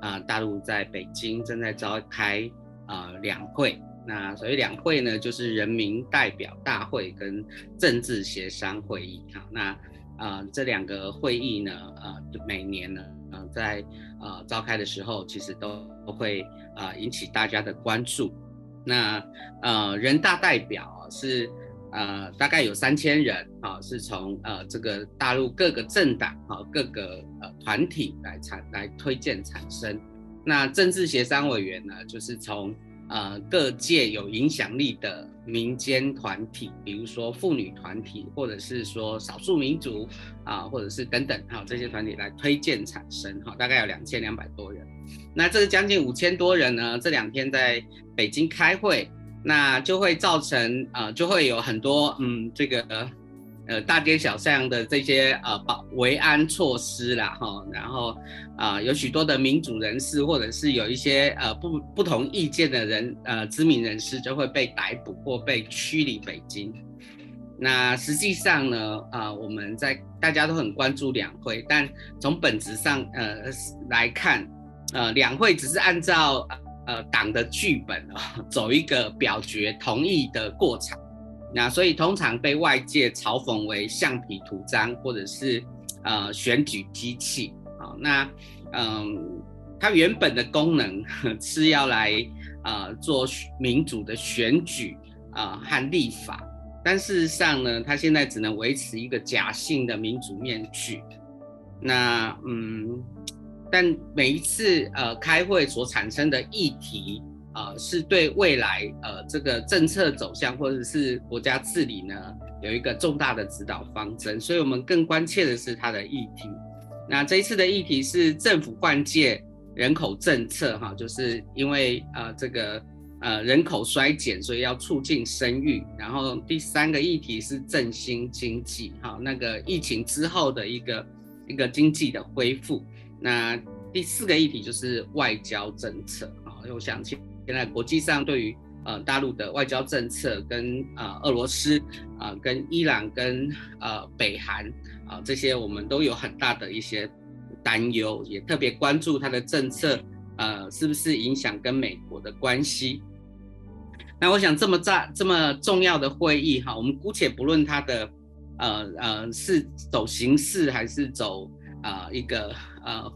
啊、大陆在北京正在召开啊、呃、两会。那所谓两会呢，就是人民代表大会跟政治协商会议。好，那啊、这两个会议呢，呃，每年呢，呃，在呃召开的时候，其实都会啊、引起大家的关注。那呃，人大代表是呃大概有三千人啊，是从呃这个大陆各个政党啊、各个呃团体来产来推荐产生。那政治协商委员呢，就是从呃各界有影响力的民间团体，比如说妇女团体，或者是说少数民族啊，或者是等等哈、这些团体来推荐产生哈、大概有两千两百多人。那这个将近五千多人呢，这两天在北京开会，那就会造成呃，就会有很多嗯，这个呃大街小巷的这些呃保维安措施啦哈，然后啊、呃、有许多的民主人士或者是有一些呃不不同意见的人呃知名人士就会被逮捕或被驱离北京。那实际上呢啊、呃，我们在大家都很关注两会，但从本质上呃来看。呃，两会只是按照呃党的剧本啊，走一个表决同意的过程，那所以通常被外界嘲讽为橡皮图章或者是呃选举机器啊。那嗯，它原本的功能 是要来呃做民主的选举啊和立法，但事实上呢，它现在只能维持一个假性的民主面具。那嗯。但每一次呃开会所产生的议题、呃，是对未来呃这个政策走向或者是国家治理呢有一个重大的指导方针，所以我们更关切的是它的议题。那这一次的议题是政府换届人口政策哈，就是因为呃这个呃人口衰减，所以要促进生育。然后第三个议题是振兴经济哈，那个疫情之后的一个一个经济的恢复。那第四个议题就是外交政策啊，因为我想现在国际上对于呃大陆的外交政策跟呃俄罗斯啊、跟伊朗跟呃北韩啊、这些我们都有很大的一些担忧，也特别关注它的政策呃是不是影响跟美国的关系。那我想这么大这么重要的会议哈，我们姑且不论它的呃呃是走形式还是走啊、呃、一个。呃，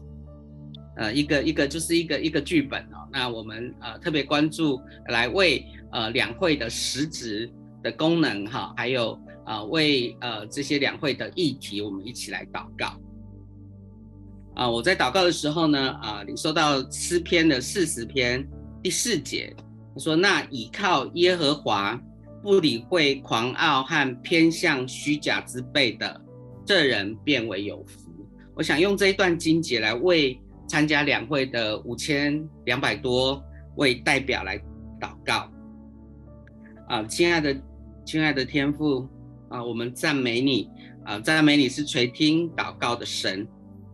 呃，一个一个就是一个一个剧本哦。那我们呃特别关注来为呃两会的实质的功能哈，还有呃为呃这些两会的议题，我们一起来祷告。啊、我在祷告的时候呢，啊、呃，领受到诗篇的四十篇第四节，说：“那倚靠耶和华，不理会狂傲和偏向虚假之辈的，这人变为有福。”我想用这一段经节来为参加两会的五千两百多位代表来祷告。啊，亲爱的，亲爱的天父啊，我们赞美你啊，赞美你是垂听祷告的神。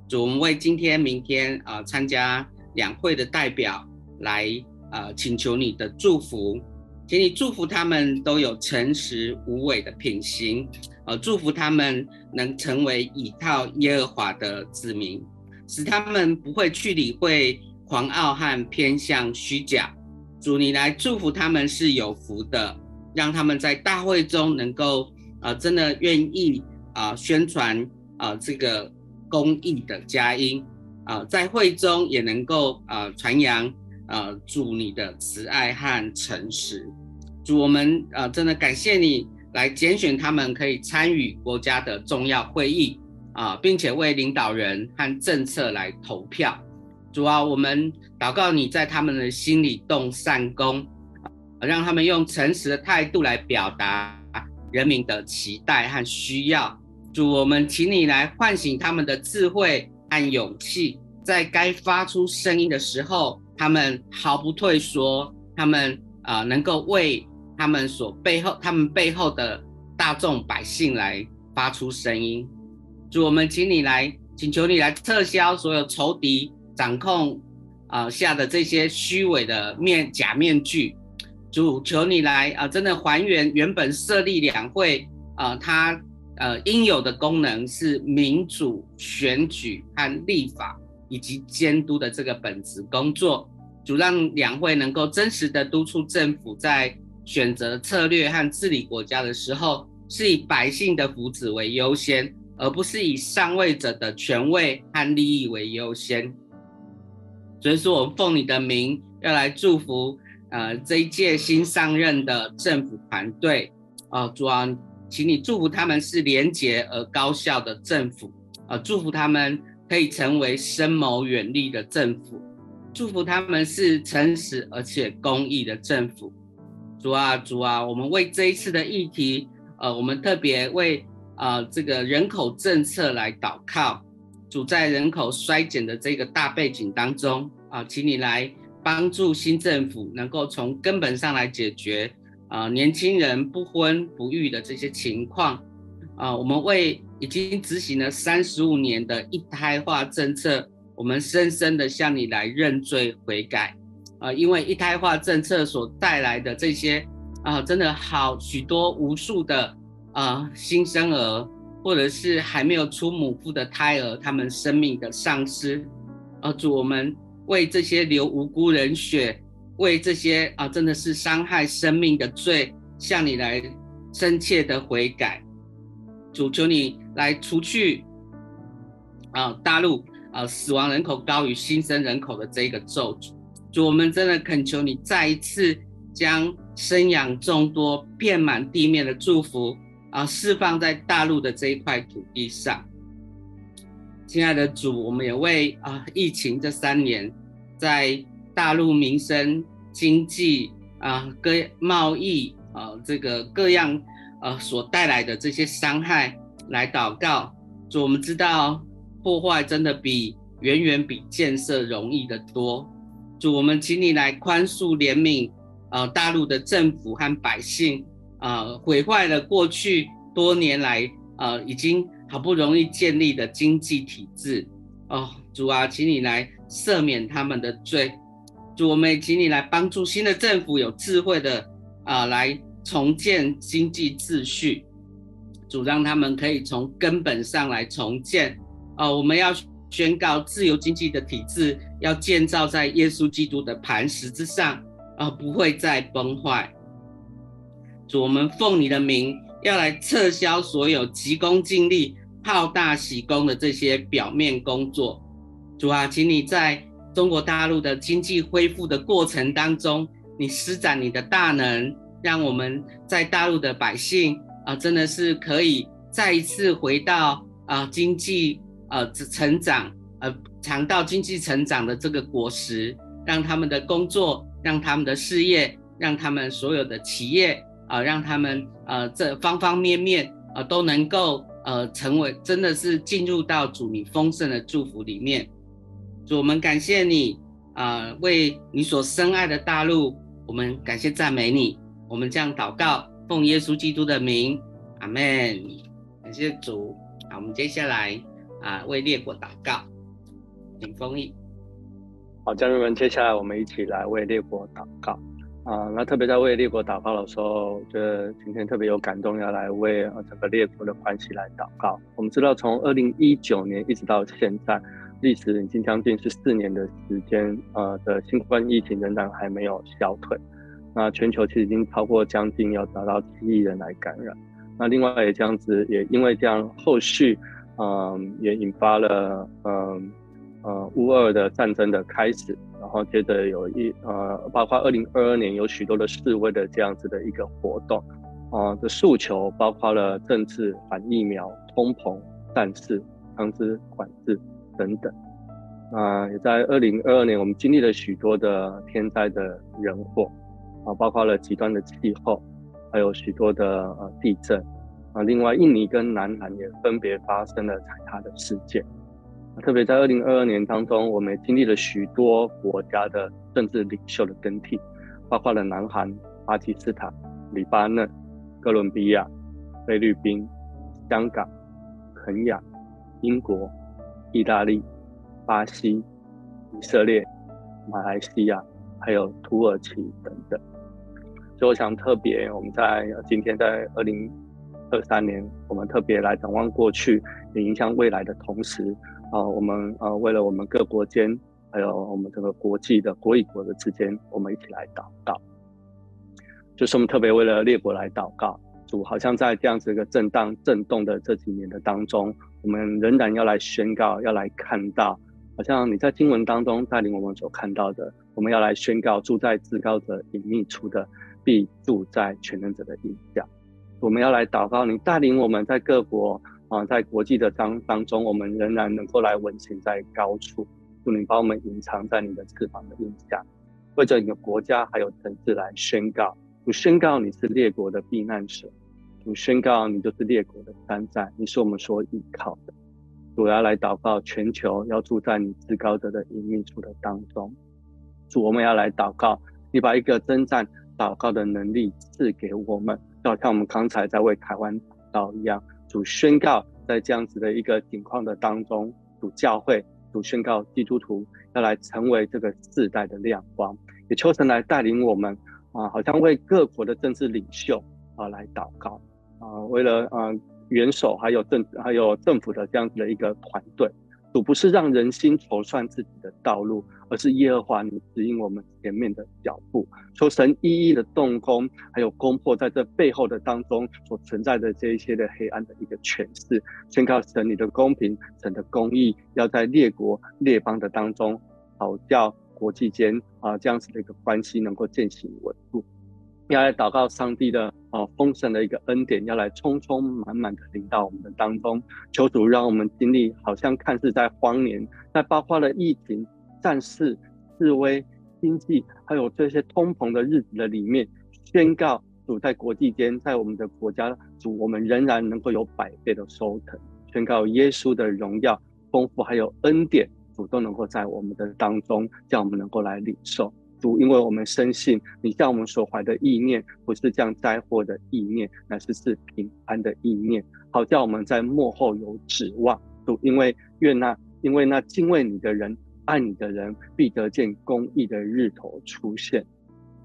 主，我们为今天、明天啊参加两会的代表来啊请求你的祝福请你祝福他们都有诚实无伪的品行，呃，祝福他们能成为倚靠耶和华的子民，使他们不会去理会狂傲和偏向虚假。主，你来祝福他们是有福的，让他们在大会中能够呃真的愿意啊、呃、宣传啊、呃、这个公益的佳音啊、呃，在会中也能够啊、呃、传扬。呃，主你的慈爱和诚实，主我们呃真的感谢你来拣选他们，可以参与国家的重要会议啊、并且为领导人和政策来投票。主啊，我们祷告你在他们的心里动善工，呃，让他们用诚实的态度来表达人民的期待和需要。主，我们请你来唤醒他们的智慧和勇气，在该发出声音的时候。他们毫不退缩，他们啊、能够为他们所背后、他们背后的大众百姓来发出声音。主，我们请你来，请求你来撤销所有仇敌掌控啊、呃、下的这些虚伪的面假面具。主，求你来啊、呃，真的还原原本设立两会啊、呃，它呃应有的功能是民主选举和立法。以及监督的这个本职工作，主让两会能够真实的督促政府在选择策略和治理国家的时候，是以百姓的福祉为优先，而不是以上位者的权位和利益为优先。所以说，我们奉你的名要来祝福，呃，这一届新上任的政府团队，呃，主啊，请你祝福他们是廉洁而高效的政府，呃，祝福他们。可以成为深谋远虑的政府，祝福他们是诚实而且公义的政府。主啊，主啊，我们为这一次的议题，呃，我们特别为呃这个人口政策来祷告。主，在人口衰减的这个大背景当中，啊、请你来帮助新政府能够从根本上来解决啊、年轻人不婚不育的这些情况。啊、我们为。已经执行了三十五年的一胎化政策，我们深深的向你来认罪悔改，啊、因为一胎化政策所带来的这些啊、真的好许多无数的、呃、新生儿，或者是还没有出母腹的胎儿，他们生命的丧失，啊、呃，主我们为这些流无辜人血，为这些啊、真的是伤害生命的罪，向你来深切的悔改。主求你来除去啊，大陆啊死亡人口高于新生人口的这个咒诅。主，我们真的恳求你再一次将生养众多、遍满地面的祝福啊释放在大陆的这一块土地上。亲爱的主，我们也为啊疫情这三年在大陆民生、经济啊各贸易啊这个各样。呃，所带来的这些伤害来祷告，主，我们知道破坏真的比远远比建设容易得多。主，我们请你来宽恕怜悯，啊，大陆的政府和百姓，呃，毁坏了过去多年来，呃，已经好不容易建立的经济体制。哦，主啊，请你来赦免他们的罪。主，我们也请你来帮助新的政府有智慧的，啊、来。重建经济秩序，主让他们可以从根本上来重建。哦，我们要宣告自由经济的体制要建造在耶稣基督的磐石之上，而不会再崩坏。主，我们奉你的名要来撤销所有急功近利、好大喜功的这些表面工作。主啊，请你在中国大陆的经济恢复的过程当中，你施展你的大能。让我们在大陆的百姓啊、真的是可以再一次回到啊、经济呃成长呃尝到经济成长的这个果实，让他们的工作，让他们的事业，让他们所有的企业啊、呃，让他们呃这方方面面呃都能够呃成为真的是进入到主你丰盛的祝福里面。主，我们感谢你啊、呃，为你所深爱的大陆，我们感谢赞美你。我们这样祷告，奉耶稣基督的名，阿门。感谢主。好，我们接下来啊，为列国祷告，请丰毅。好，家人们，接下来我们一起来为列国祷告。啊，那特别在为列国祷告的时候，觉得今天特别有感动，要来为整个列国的关系来祷告。我们知道，从二零一九年一直到现在，历时已经将近是四年的时间，呃的新冠疫情仍然还没有消退。那全球其实已经超过将近要达到七亿人来感染。那另外也这样子，也因为这样，后续，嗯、也引发了，嗯、呃。呃，乌俄的战争的开始，然后接着有一呃，包括二零二二年有许多的示威的这样子的一个活动，啊、的诉求包括了政治、反疫苗、通膨、战事、枪支管制等等。啊、也在二零二二年，我们经历了许多的天灾的人祸，啊、包括了极端的气候，还有许多的呃地震，啊、另外印尼跟南韩也分别发生了踩踏的事件。特别在二零二二年当中，我们也经历了许多国家的政治领袖的更替，包括了南韩、巴基斯坦、黎巴嫩、哥伦比亚、菲律宾、香港、肯亚、英国、意大利、巴西、以色列、马来西亚，还有土耳其等等。所以我想特别，我们在今天在二零二三年，我们特别来展望过去，也影响未来的同时。啊，我们啊，为了我们各国间，还有我们这个国际的国与国的之间，我们一起来祷告。就是我们特别为了列国来祷告，主好像在这样子一个震荡、震动的这几年的当中，我们仍然要来宣告，要来看到，好像你在经文当中带领我们所看到的，我们要来宣告：住在至高者隐秘处的，必住在全能者的影下。我们要来祷告，你带领我们在各国。啊，在国际的当当中，我们仍然能够来稳行在高处。祝你把我们隐藏在你的翅膀的荫下，为着你的国家还有城市来宣告。主宣告你是列国的避难所，主宣告你就是列国的山寨，你是我们所依靠的。主要来祷告，全球要住在你至高者的隐秘处的当中。主，我们要来祷告，你把一个征战祷告的能力赐给我们，就好像我们刚才在为台湾祷告一样。主宣告，在这样子的一个境况的当中，主教会，主宣告基督徒要来成为这个世代的亮光，也求神来带领我们啊，好像为各国的政治领袖啊来祷告啊，为了啊元首还有政还有政府的这样子的一个团队。不是让人心筹算自己的道路，而是耶和华你指引我们前面的脚步。求神一一的动工，还有攻破在这背后的当中所存在的这一些的黑暗的一个诠释。宣告神你的公平，神的公义，要在列国列邦的当中，好叫国际间啊这样子的一个关系能够渐行稳固。要来祷告上帝的啊丰盛的一个恩典，要来充充满满的领到我们的当中。求主让我们经历，好像看似在荒年，在包括了疫情、战事、示威、经济，还有这些通膨的日子的里面，宣告主在国际间，在我们的国家，主我们仍然能够有百倍的收成。宣告耶稣的荣耀、丰富还有恩典，主都能够在我们的当中，叫我们能够来领受。主，因为我们深信你向我们所怀的意念，不是降灾祸的意念，乃是是平安的意念，好叫我们在幕后有指望。主，因为愿那因为那敬畏你的人、爱你的人，必得见公义的日头出现。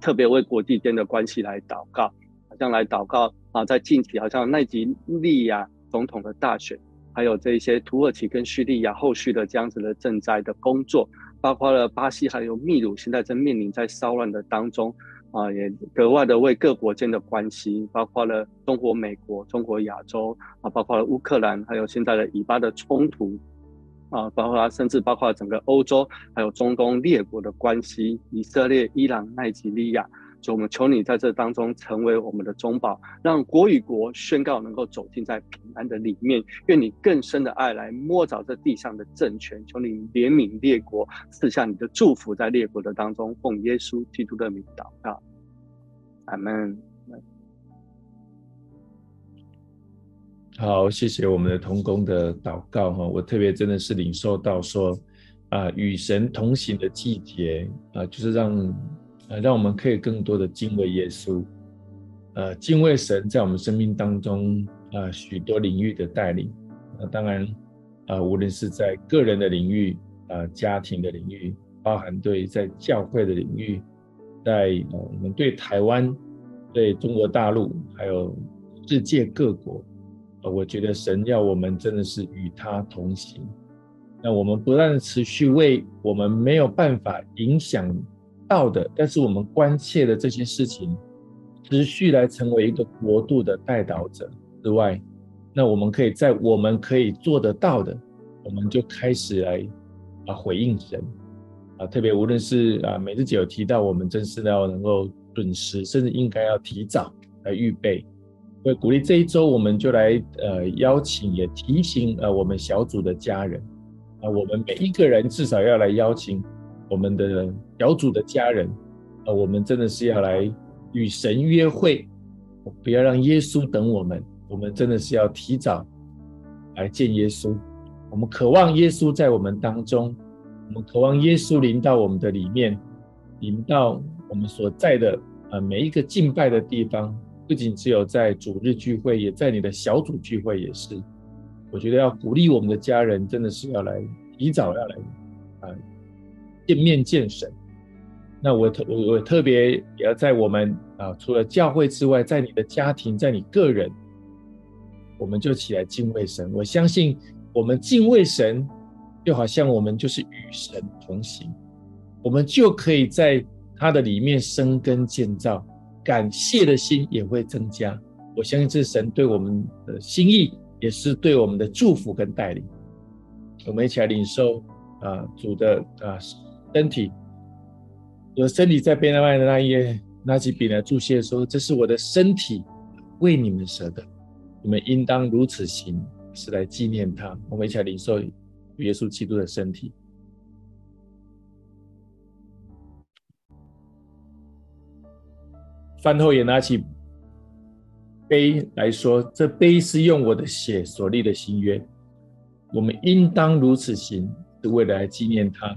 特别为国际间的关系来祷告，好像来祷告啊，在近期好像奈及利亚总统的大选，还有这一些土耳其跟叙利亚后续的这样子的赈灾的工作。包括了巴西还有秘鲁，现在正面临在骚乱的当中，啊，也格外的为各国间的关系，包括了中国、美国、中国亚洲，啊，包括了乌克兰，还有现在的以巴的冲突，啊，包括甚至包括整个欧洲，还有中东列国的关系，以色列、伊朗、奈及利亚。就我们求你在这当中成为我们的中保，让国与国宣告能够走进在平安的里面。愿你更深的爱来摸着这地上的政权，求你怜悯列国，赐下你的祝福在列国的当中。奉耶稣基督的名祷告，阿门。好，谢谢我们的同工的祷告哈，我特别真的是领受到说啊，与神同行的季节啊，就是让。呃，让我们可以更多的敬畏耶稣，呃，敬畏神在我们生命当中，呃，许多领域的带领。那当然，呃，无论是在个人的领域，呃，家庭的领域，包含对在教会的领域，在呃我们对台湾、对中国大陆还有世界各国，呃，我觉得神要我们真的是与他同行。那我们不断持续为我们没有办法影响到的，但是我们关切的这些事情，持续来成为一个国度的代导者之外，那我们可以在我们可以做得到的，我们就开始来啊回应神啊，特别无论是啊美日姐有提到，我们真是要能够准时，甚至应该要提早来预备。所以鼓励这一周，我们就来呃邀请也提醒呃我们小组的家人啊，我们每一个人至少要来邀请我们的小组的家人啊，我们真的是要来与神约会，不要让耶稣等我们。我们真的是要提早来见耶稣，我们渴望耶稣在我们当中，我们渴望耶稣临到我们的里面，临到我们所在的呃每一个敬拜的地方，不仅只有在主日聚会，也在你的小组聚会也是。我觉得要鼓励我们的家人，真的是要来提早要来啊见面见神。那我特我我特别也要在我们啊除了教会之外，在你的家庭，在你个人。我们就起来敬畏神。我相信，我们敬畏神，就好像我们就是与神同行，我们就可以在他的里面生根建造，感谢的心也会增加。我相信这是神对我们的心意，也是对我们的祝福跟带领。我们一起来领受啊，主的啊身体，我的身体在变卖的那一页，拿起笔来注谢说：“这是我的身体，为你们舍的。”你们应当如此行，是来纪念他。我们一起来领受耶稣基督的身体。饭后也拿起杯来说：“这杯是用我的血所立的新约。我们应当如此行，是为了来纪念他。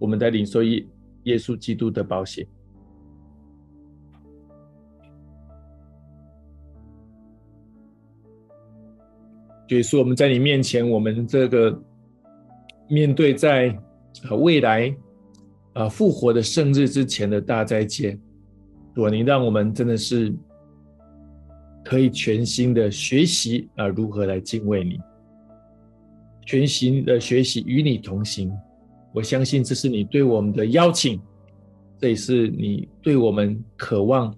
我们在领受耶耶稣基督的宝血。”所以说，我们在你面前，我们这个面对在未来啊复活的圣日之前的大灾劫，主，你让我们真的是可以全心的学习啊如何来敬畏你，全心的学习与你同行。我相信这是你对我们的邀请，这也是你对我们渴望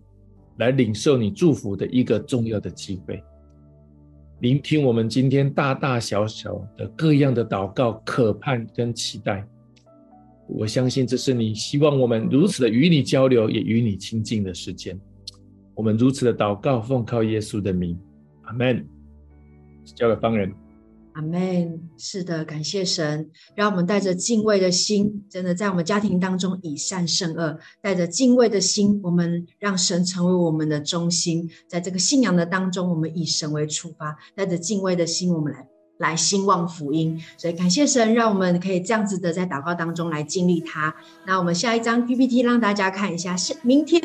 来领受你祝福的一个重要的机会。聆听我们今天大大小小的各样的祷告、渴盼跟期待，我相信这是你希望我们如此的与你交流，也与你亲近的时间。我们如此的祷告，奉靠耶稣的名，阿门。交给方人。阿门。是的，感谢神，让我们带着敬畏的心，真的在我们家庭当中以善胜恶，带着敬畏的心，我们让神成为我们的中心，在这个信仰的当中，我们以神为出发，带着敬畏的心，我们来来兴旺福音。所以感谢神，让我们可以这样子的在祷告当中来经历它。那我们下一张 PPT 让大家看一下，是明天。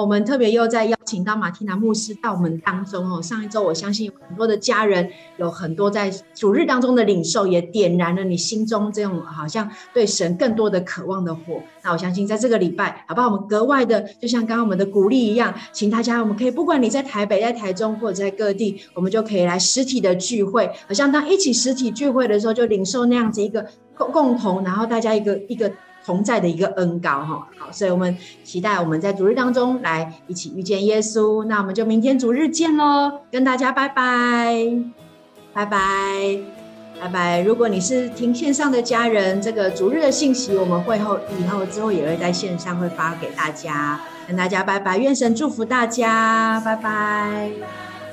我们特别又在邀请到马蒂娜牧师到我们当中哦。上一周我相信有很多的家人，有很多在主日当中的领受，也点燃了你心中这种好像对神更多的渴望的火。那我相信在这个礼拜，好不好？我们格外的，就像刚刚我们的鼓励一样，请大家，我们可以不管你在台北、在台中或者在各地，我们就可以来实体的聚会。好像当一起实体聚会的时候，就领受那样子一个共共同，然后大家一个一个。同在的一个恩膏哈，好，所以我们期待我们在主日当中来一起遇见耶稣。那我们就明天主日见喽，跟大家拜拜，拜拜，拜拜。如果你是听线上的家人，这个主日的信息，我们会后以后之后也会在线上会发给大家，跟大家拜拜，愿神祝福大家，拜拜。